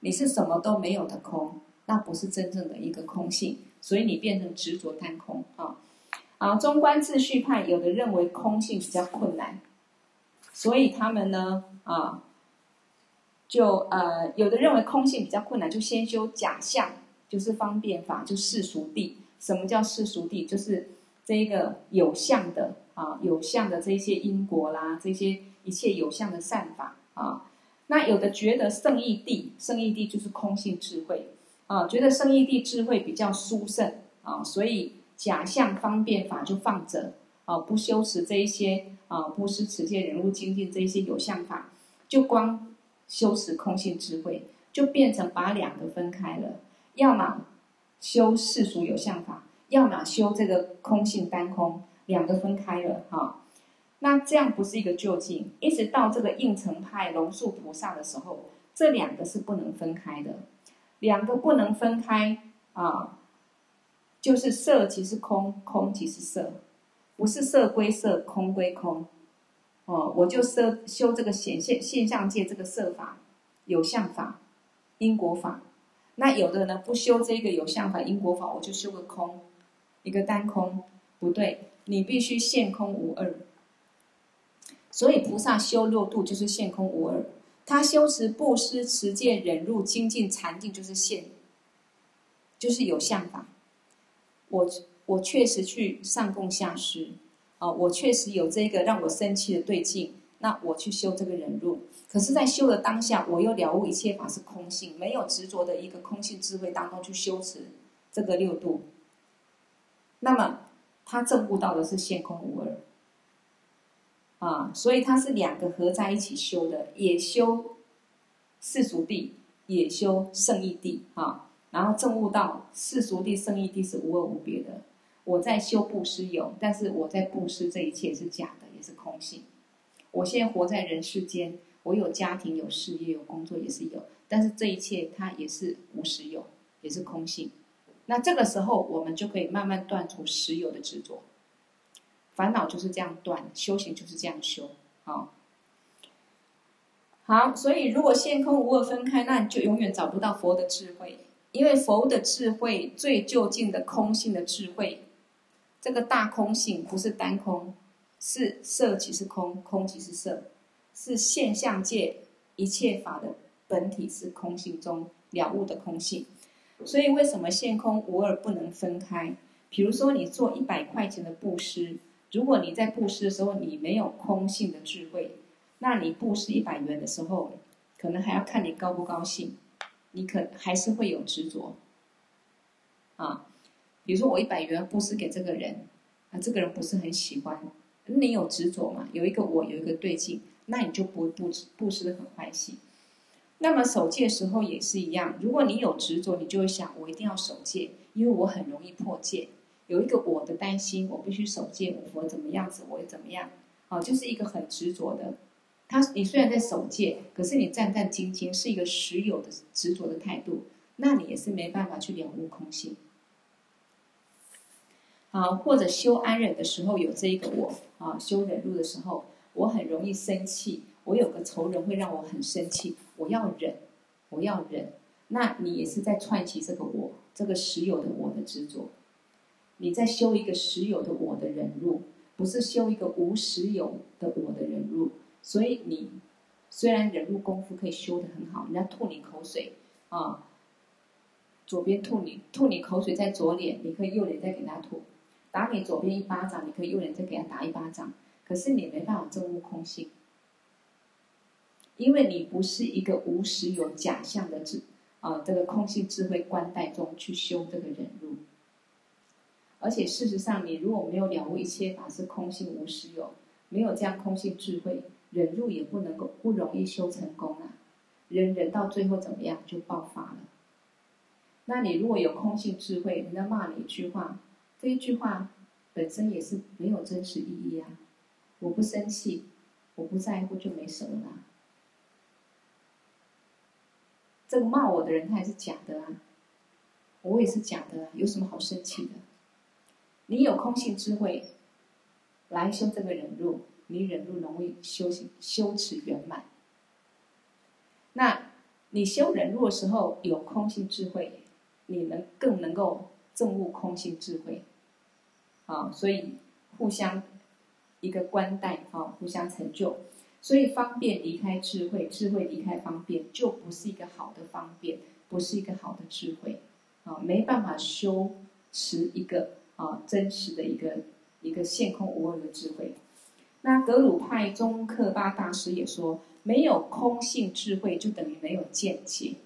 你是什么都没有的空，那不是真正的一个空性，所以你变成执着单空啊。啊，中观自续派有的认为空性比较困难，所以他们呢啊，就呃有的认为空性比较困难，就先修假相，就是方便法，就世俗地。什么叫世俗地？就是这一个有相的啊，有相的这些因果啦，这些一切有相的善法啊。那有的觉得胜义地，胜义地就是空性智慧啊，觉得胜义地智慧比较殊胜啊，所以假相方便法就放着啊，不修持这一些啊，不施、持戒、忍辱、精进这一些有相法，就光修持空性智慧，就变成把两个分开了，要么。修世俗有相法，要么修这个空性单空，两个分开了哈。那这样不是一个究竟，一直到这个应成派龙树菩萨的时候，这两个是不能分开的，两个不能分开啊，就是色即是空，空即是色，不是色归色，空归空。哦，我就色修这个显现现象界这个色法，有相法，因果法。那有的呢，不修这个有相法因果法，我就修个空，一个单空，不对，你必须现空无二。所以菩萨修六度就是现空无二，他修持布施、持戒、忍辱、精进、禅定就是现，就是有相法。我我确实去上供下施，啊，我确实有这个让我生气的对境，那我去修这个忍辱。可是，在修的当下，我又了悟一切法是空性，没有执着的一个空性智慧当中去修持这个六度，那么他证悟到的是现空无二啊，所以他是两个合在一起修的，也修世俗谛，也修胜义谛啊，然后证悟到世俗地、生意地是无二无别的。我在修布施有，但是我在布施这一切是假的，也是空性。我现在活在人世间。我有家庭，有事业，有工作，也是有，但是这一切它也是无实有，也是空性。那这个时候，我们就可以慢慢断除实有的执着。烦恼就是这样断，修行就是这样修。好，好，所以如果现空无二分开，那你就永远找不到佛的智慧，因为佛的智慧最究竟的空性的智慧，这个大空性不是单空，是色即是空，空即是色。是现象界一切法的本体是空性中了悟的空性，所以为什么现空无二不能分开？比如说你做一百块钱的布施，如果你在布施的时候你没有空性的智慧，那你布施一百元的时候，可能还要看你高不高兴，你可还是会有执着。啊，比如说我一百元布施给这个人，啊，这个人不是很喜欢，你有执着嘛？有一个我，有一个对境。那你就不布施布施的很欢喜。那么守戒时候也是一样，如果你有执着，你就会想我一定要守戒，因为我很容易破戒。有一个我的担心，我必须守戒，我怎么样子，我怎么样？啊，就是一个很执着的。他你虽然在守戒，可是你战战兢兢，是一个实有的执着的态度，那你也是没办法去了悟空性。啊，或者修安忍的时候有这一个我啊，修忍辱的时候。我很容易生气，我有个仇人会让我很生气，我要忍，我要忍。那你也是在串起这个我，这个实有的我的执着。你在修一个实有的我的忍辱，不是修一个无实有的我的忍辱。所以你虽然忍辱功夫可以修得很好，人家吐你口水啊，左边吐你吐你口水在左脸，你可以右脸再给他吐；打你左边一巴掌，你可以右脸再给他打一巴掌。可是你没办法证悟空性，因为你不是一个无实有假象的智啊，这个空性智慧观待中去修这个忍辱。而且事实上，你如果没有了悟一切法是空性无实有，没有这样空性智慧，忍辱也不能够不容易修成功啊。忍忍到最后怎么样就爆发了。那你如果有空性智慧，人家骂你一句话，这一句话本身也是没有真实意义啊。我不生气，我不在乎，就没什么啦。这个骂我的人，他也是假的啊，我也是假的，有什么好生气的？你有空性智慧，来修这个忍辱，你忍辱容易修行修持圆满。那你修忍辱的时候有空性智慧，你能更能够证悟空性智慧。啊，所以互相一个关带啊，互相成就。所以方便离开智慧，智慧离开方便，就不是一个好的方便，不是一个好的智慧。啊，没办法修持一个啊真实的一个一个现空无二的智慧。那格鲁派宗喀巴大师也说，没有空性智慧，就等于没有见解。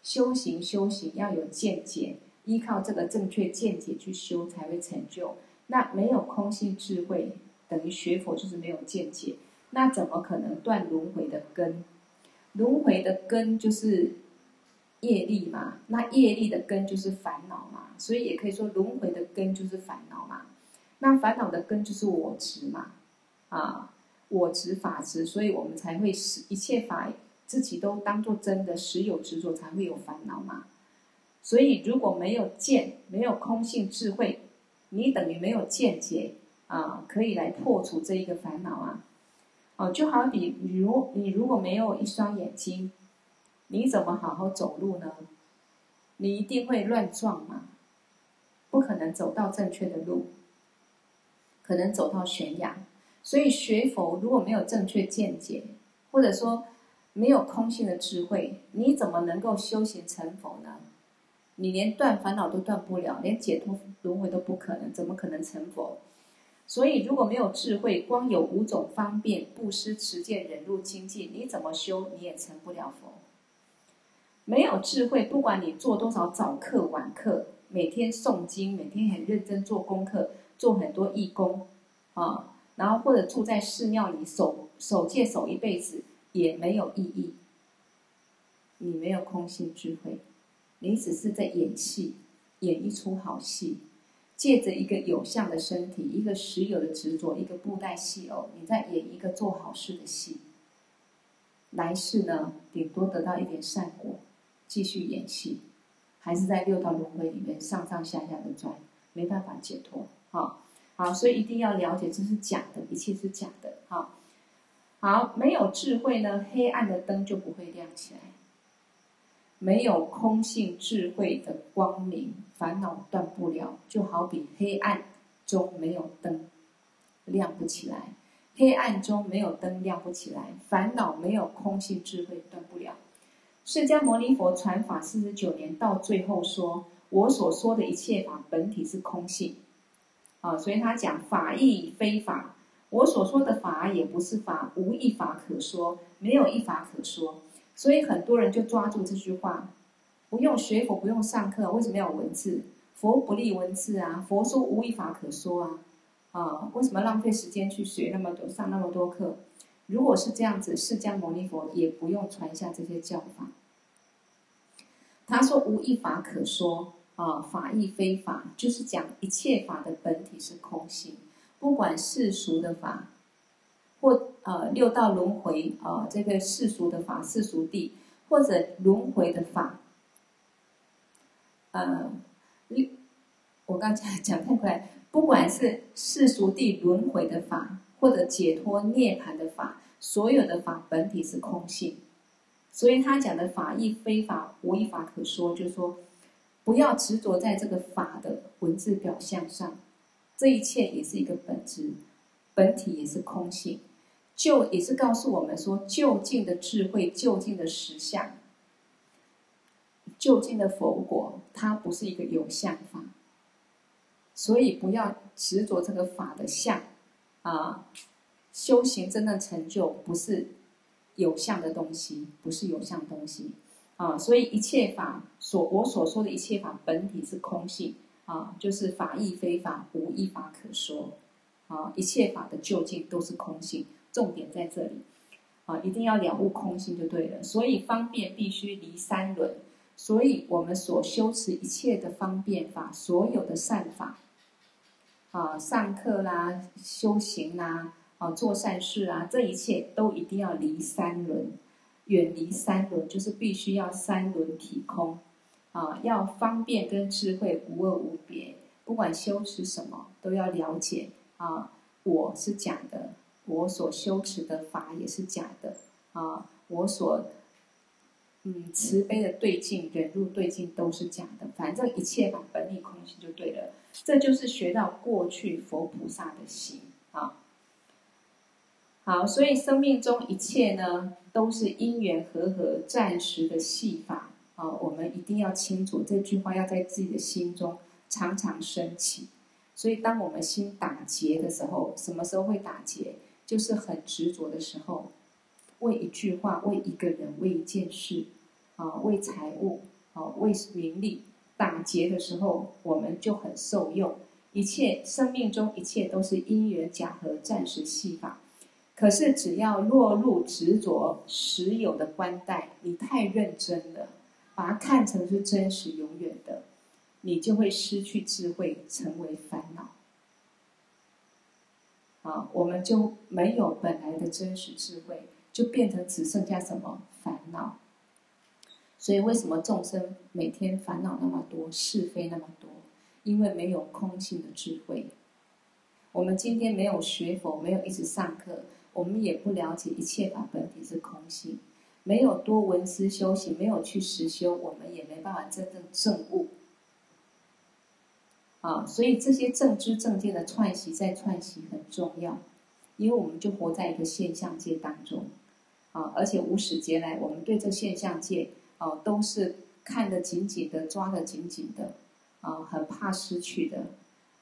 修行修行要有见解，依靠这个正确见解去修，才会成就。那没有空性智慧，等于学佛就是没有见解。那怎么可能断轮回的根？轮回的根就是业力嘛，那业力的根就是烦恼嘛，所以也可以说轮回的根就是烦恼嘛。那烦恼的根就是我执嘛。啊，我执法执，所以我们才会使一切法自己都当做真的，实有执着才会有烦恼嘛。所以如果没有见，没有空性智慧，你等于没有见解啊，可以来破除这一个烦恼啊。哦，就好比如你如果没有一双眼睛，你怎么好好走路呢？你一定会乱撞嘛，不可能走到正确的路，可能走到悬崖。所以学佛如果没有正确见解，或者说没有空性的智慧，你怎么能够修行成佛呢？你连断烦恼都断不了，连解脱轮回都不可能，怎么可能成佛？所以如果没有智慧，光有五种方便，布施、持戒、忍辱、精进，你怎么修你也成不了佛。没有智慧，不管你做多少早课晚课，每天诵经，每天很认真做功课，做很多义工，啊。然后或者住在寺庙里守守戒守一辈子也没有意义。你没有空性智慧，你只是在演戏，演一出好戏，借着一个有相的身体，一个实有的执着，一个布袋戏偶，你在演一个做好事的戏。来世呢，顶多得到一点善果，继续演戏，还是在六道轮回里面上上下下的转，没办法解脱。好。好，所以一定要了解，这是假的，一切是假的。好，好，没有智慧呢，黑暗的灯就不会亮起来；没有空性智慧的光明，烦恼断不了。就好比黑暗中没有灯，亮不起来；黑暗中没有灯，亮不起来。烦恼没有空性智慧断不了。释迦牟尼佛传法四十九年，到最后说：“我所说的一切法，本体是空性。”啊，所以他讲法亦非法，我所说的法也不是法，无一法可说，没有一法可说。所以很多人就抓住这句话，不用学佛，不用上课，为什么要有文字？佛不立文字啊，佛说无一法可说啊，啊，为什么浪费时间去学那么多，上那么多课？如果是这样子，释迦牟尼佛也不用传下这些教法。他说无一法可说。啊，法亦非法，就是讲一切法的本体是空性，不管世俗的法，或呃六道轮回啊，这个世俗的法、世俗地，或者轮回的法，呃，我刚才讲太快，不管是世俗地轮回的法，或者解脱涅槃的法，所有的法本体是空性，所以他讲的法亦非法，无一法可说，就是说。不要执着在这个法的文字表象上，这一切也是一个本质，本体也是空性，就也是告诉我们说，究竟的智慧，究竟的实相，究竟的佛果，它不是一个有相法，所以不要执着这个法的相，啊，修行真正成就不是有相的东西，不是有相东西。啊，所以一切法所我所说的一切法本体是空性啊，就是法亦非法，无一法可说啊，一切法的究竟都是空性，重点在这里啊，一定要了悟空性就对了。所以方便必须离三轮，所以我们所修持一切的方便法，所有的善法啊，上课啦、修行啦、啊做善事啊，这一切都一定要离三轮。远离三轮，就是必须要三轮体空，啊，要方便跟智慧无二无别。不管修持什么，都要了解啊，我是假的，我所修持的法也是假的，啊，我所嗯，慈悲的对境、忍辱对境都是假的，反正一切法本体空性就对了。这就是学到过去佛菩萨的心啊。好，所以生命中一切呢，都是因缘和合、暂时的戏法啊。我们一定要清楚这句话，要在自己的心中常常升起。所以，当我们心打结的时候，什么时候会打结？就是很执着的时候。为一句话，为一个人，为一件事，啊，为财物，啊，为名利，打结的时候，我们就很受用。一切生命中一切都是因缘假合，暂时戏法。可是只要落入执着实有的观待，你太认真了，把它看成是真实永远的，你就会失去智慧，成为烦恼。啊，我们就没有本来的真实智慧。就变成只剩下什么烦恼，所以为什么众生每天烦恼那么多，是非那么多？因为没有空性的智慧。我们今天没有学佛，没有一直上课，我们也不了解一切法本体是空性。没有多闻思修行，没有去实修，我们也没办法真正证悟。啊，所以这些正知正见的串习在串习很重要，因为我们就活在一个现象界当中。啊，而且无始劫来，我们对这现象界，啊，都是看得紧紧的，抓得紧紧的，啊，很怕失去的，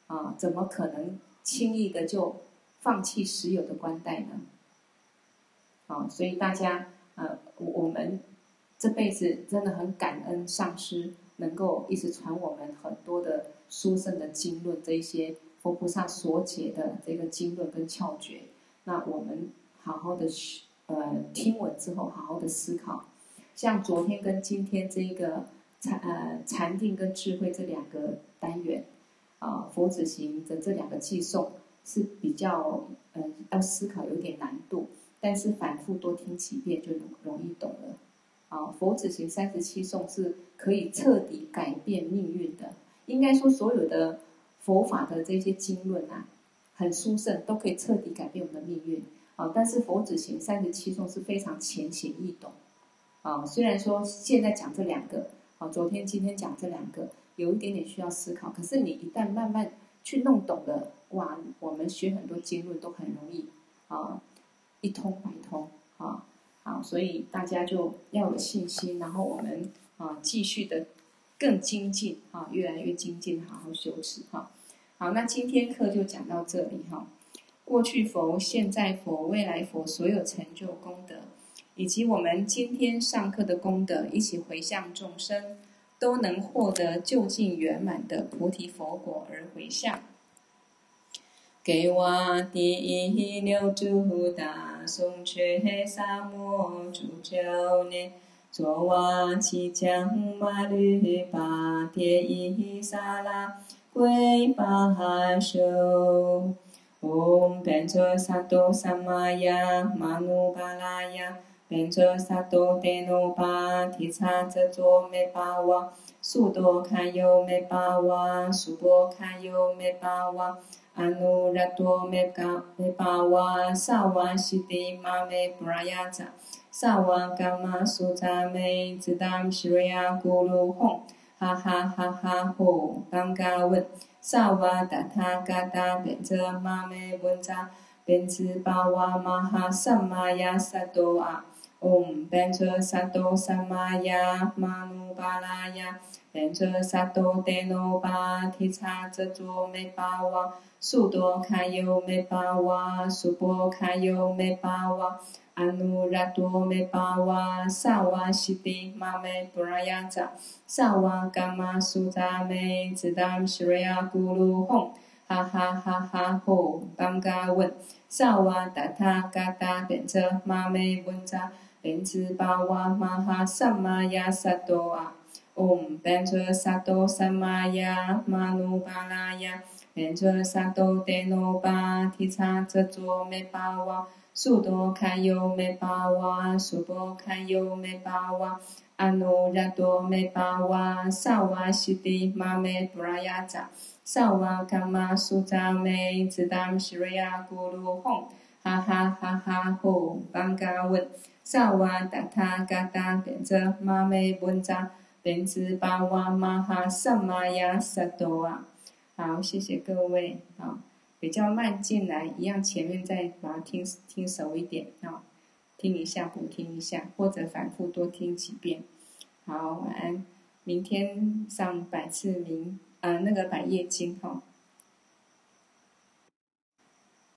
啊，怎么可能轻易的就放弃实有的观待呢？啊，所以大家，呃，我们这辈子真的很感恩上师能够一直传我们很多的殊胜的经论，这一些佛菩萨所解的这个经论跟窍诀，那我们好好的学。呃，听闻之后好好的思考，像昨天跟今天这一个禅呃禅定跟智慧这两个单元，啊、呃、佛子行的这两个偈颂是比较呃要思考有点难度，但是反复多听几遍就容容易懂了。啊、佛子行三十七颂是可以彻底改变命运的，应该说所有的佛法的这些经论啊，很殊胜，都可以彻底改变我们的命运。啊，但是佛子行三十七颂是非常浅显易懂，啊，虽然说现在讲这两个，啊，昨天今天讲这两个，有一点点需要思考，可是你一旦慢慢去弄懂了，哇，我们学很多经论都很容易，啊，一通百通，啊，啊，所以大家就要有信心，然后我们啊继续的更精进，啊，越来越精进，好好修持，哈，好，那今天课就讲到这里，哈。过去佛、现在佛、未来佛所有成就功德，以及我们今天上课的功德，一起回向众生，都能获得究竟圆满的菩提佛果而回向。给我第一六祖大颂却萨摩诸久念，作瓦器将马律巴迭伊萨拉归巴修。唵，变作萨埵萨玛呀，玛努巴拉呀，变作萨埵阿努拉多梅嘎梅巴瓦萨瓦西迪玛梅布拉雅扎萨瓦嘎玛苏扎梅兹达姆西瑞亚咕噜哄哈哈哈哈吼当嘎问萨瓦达他嘎达贝泽玛梅文扎贝兹巴瓦玛哈萨玛雅萨多啊嗡贝彻萨多萨玛雅玛努巴拉雅。布拉雅扎，萨，多，德耨巴提叉遮卓美巴哇，速多卡尤美巴哇，苏波卡尤美巴哇。阿努拉多美巴哇，萨瓦西迪玛梅布拉雅扎，萨瓦伽玛苏扎美，兹当西瑞亚咕噜吽，哈哈哈哈吽，刚嘎问，萨瓦达他嘎达变则玛梅文扎，变兹巴哇玛哈萨玛呀萨多啊，唵变则萨多萨玛雅玛努巴拉雅，变则萨多德耨巴提叉遮卓美巴瓦。速多堪尤美巴瓦，速波堪尤美巴瓦，阿努拉多美巴瓦，萨瓦西迪玛美布拉雅扎，萨瓦伽玛苏扎美，兹当西瑞亚咕噜吽，哈哈哈哈吽，刚嘎问，萨瓦达他嘎达变则玛美本扎莲兹巴瓦玛哈萨玛亚萨多啊。好，谢谢各位。啊，比较慢进来，一样前面再把它听听熟一点啊，听一下补听一下，或者反复多听几遍。好，晚安。明天上百次明啊，那个百叶经哈。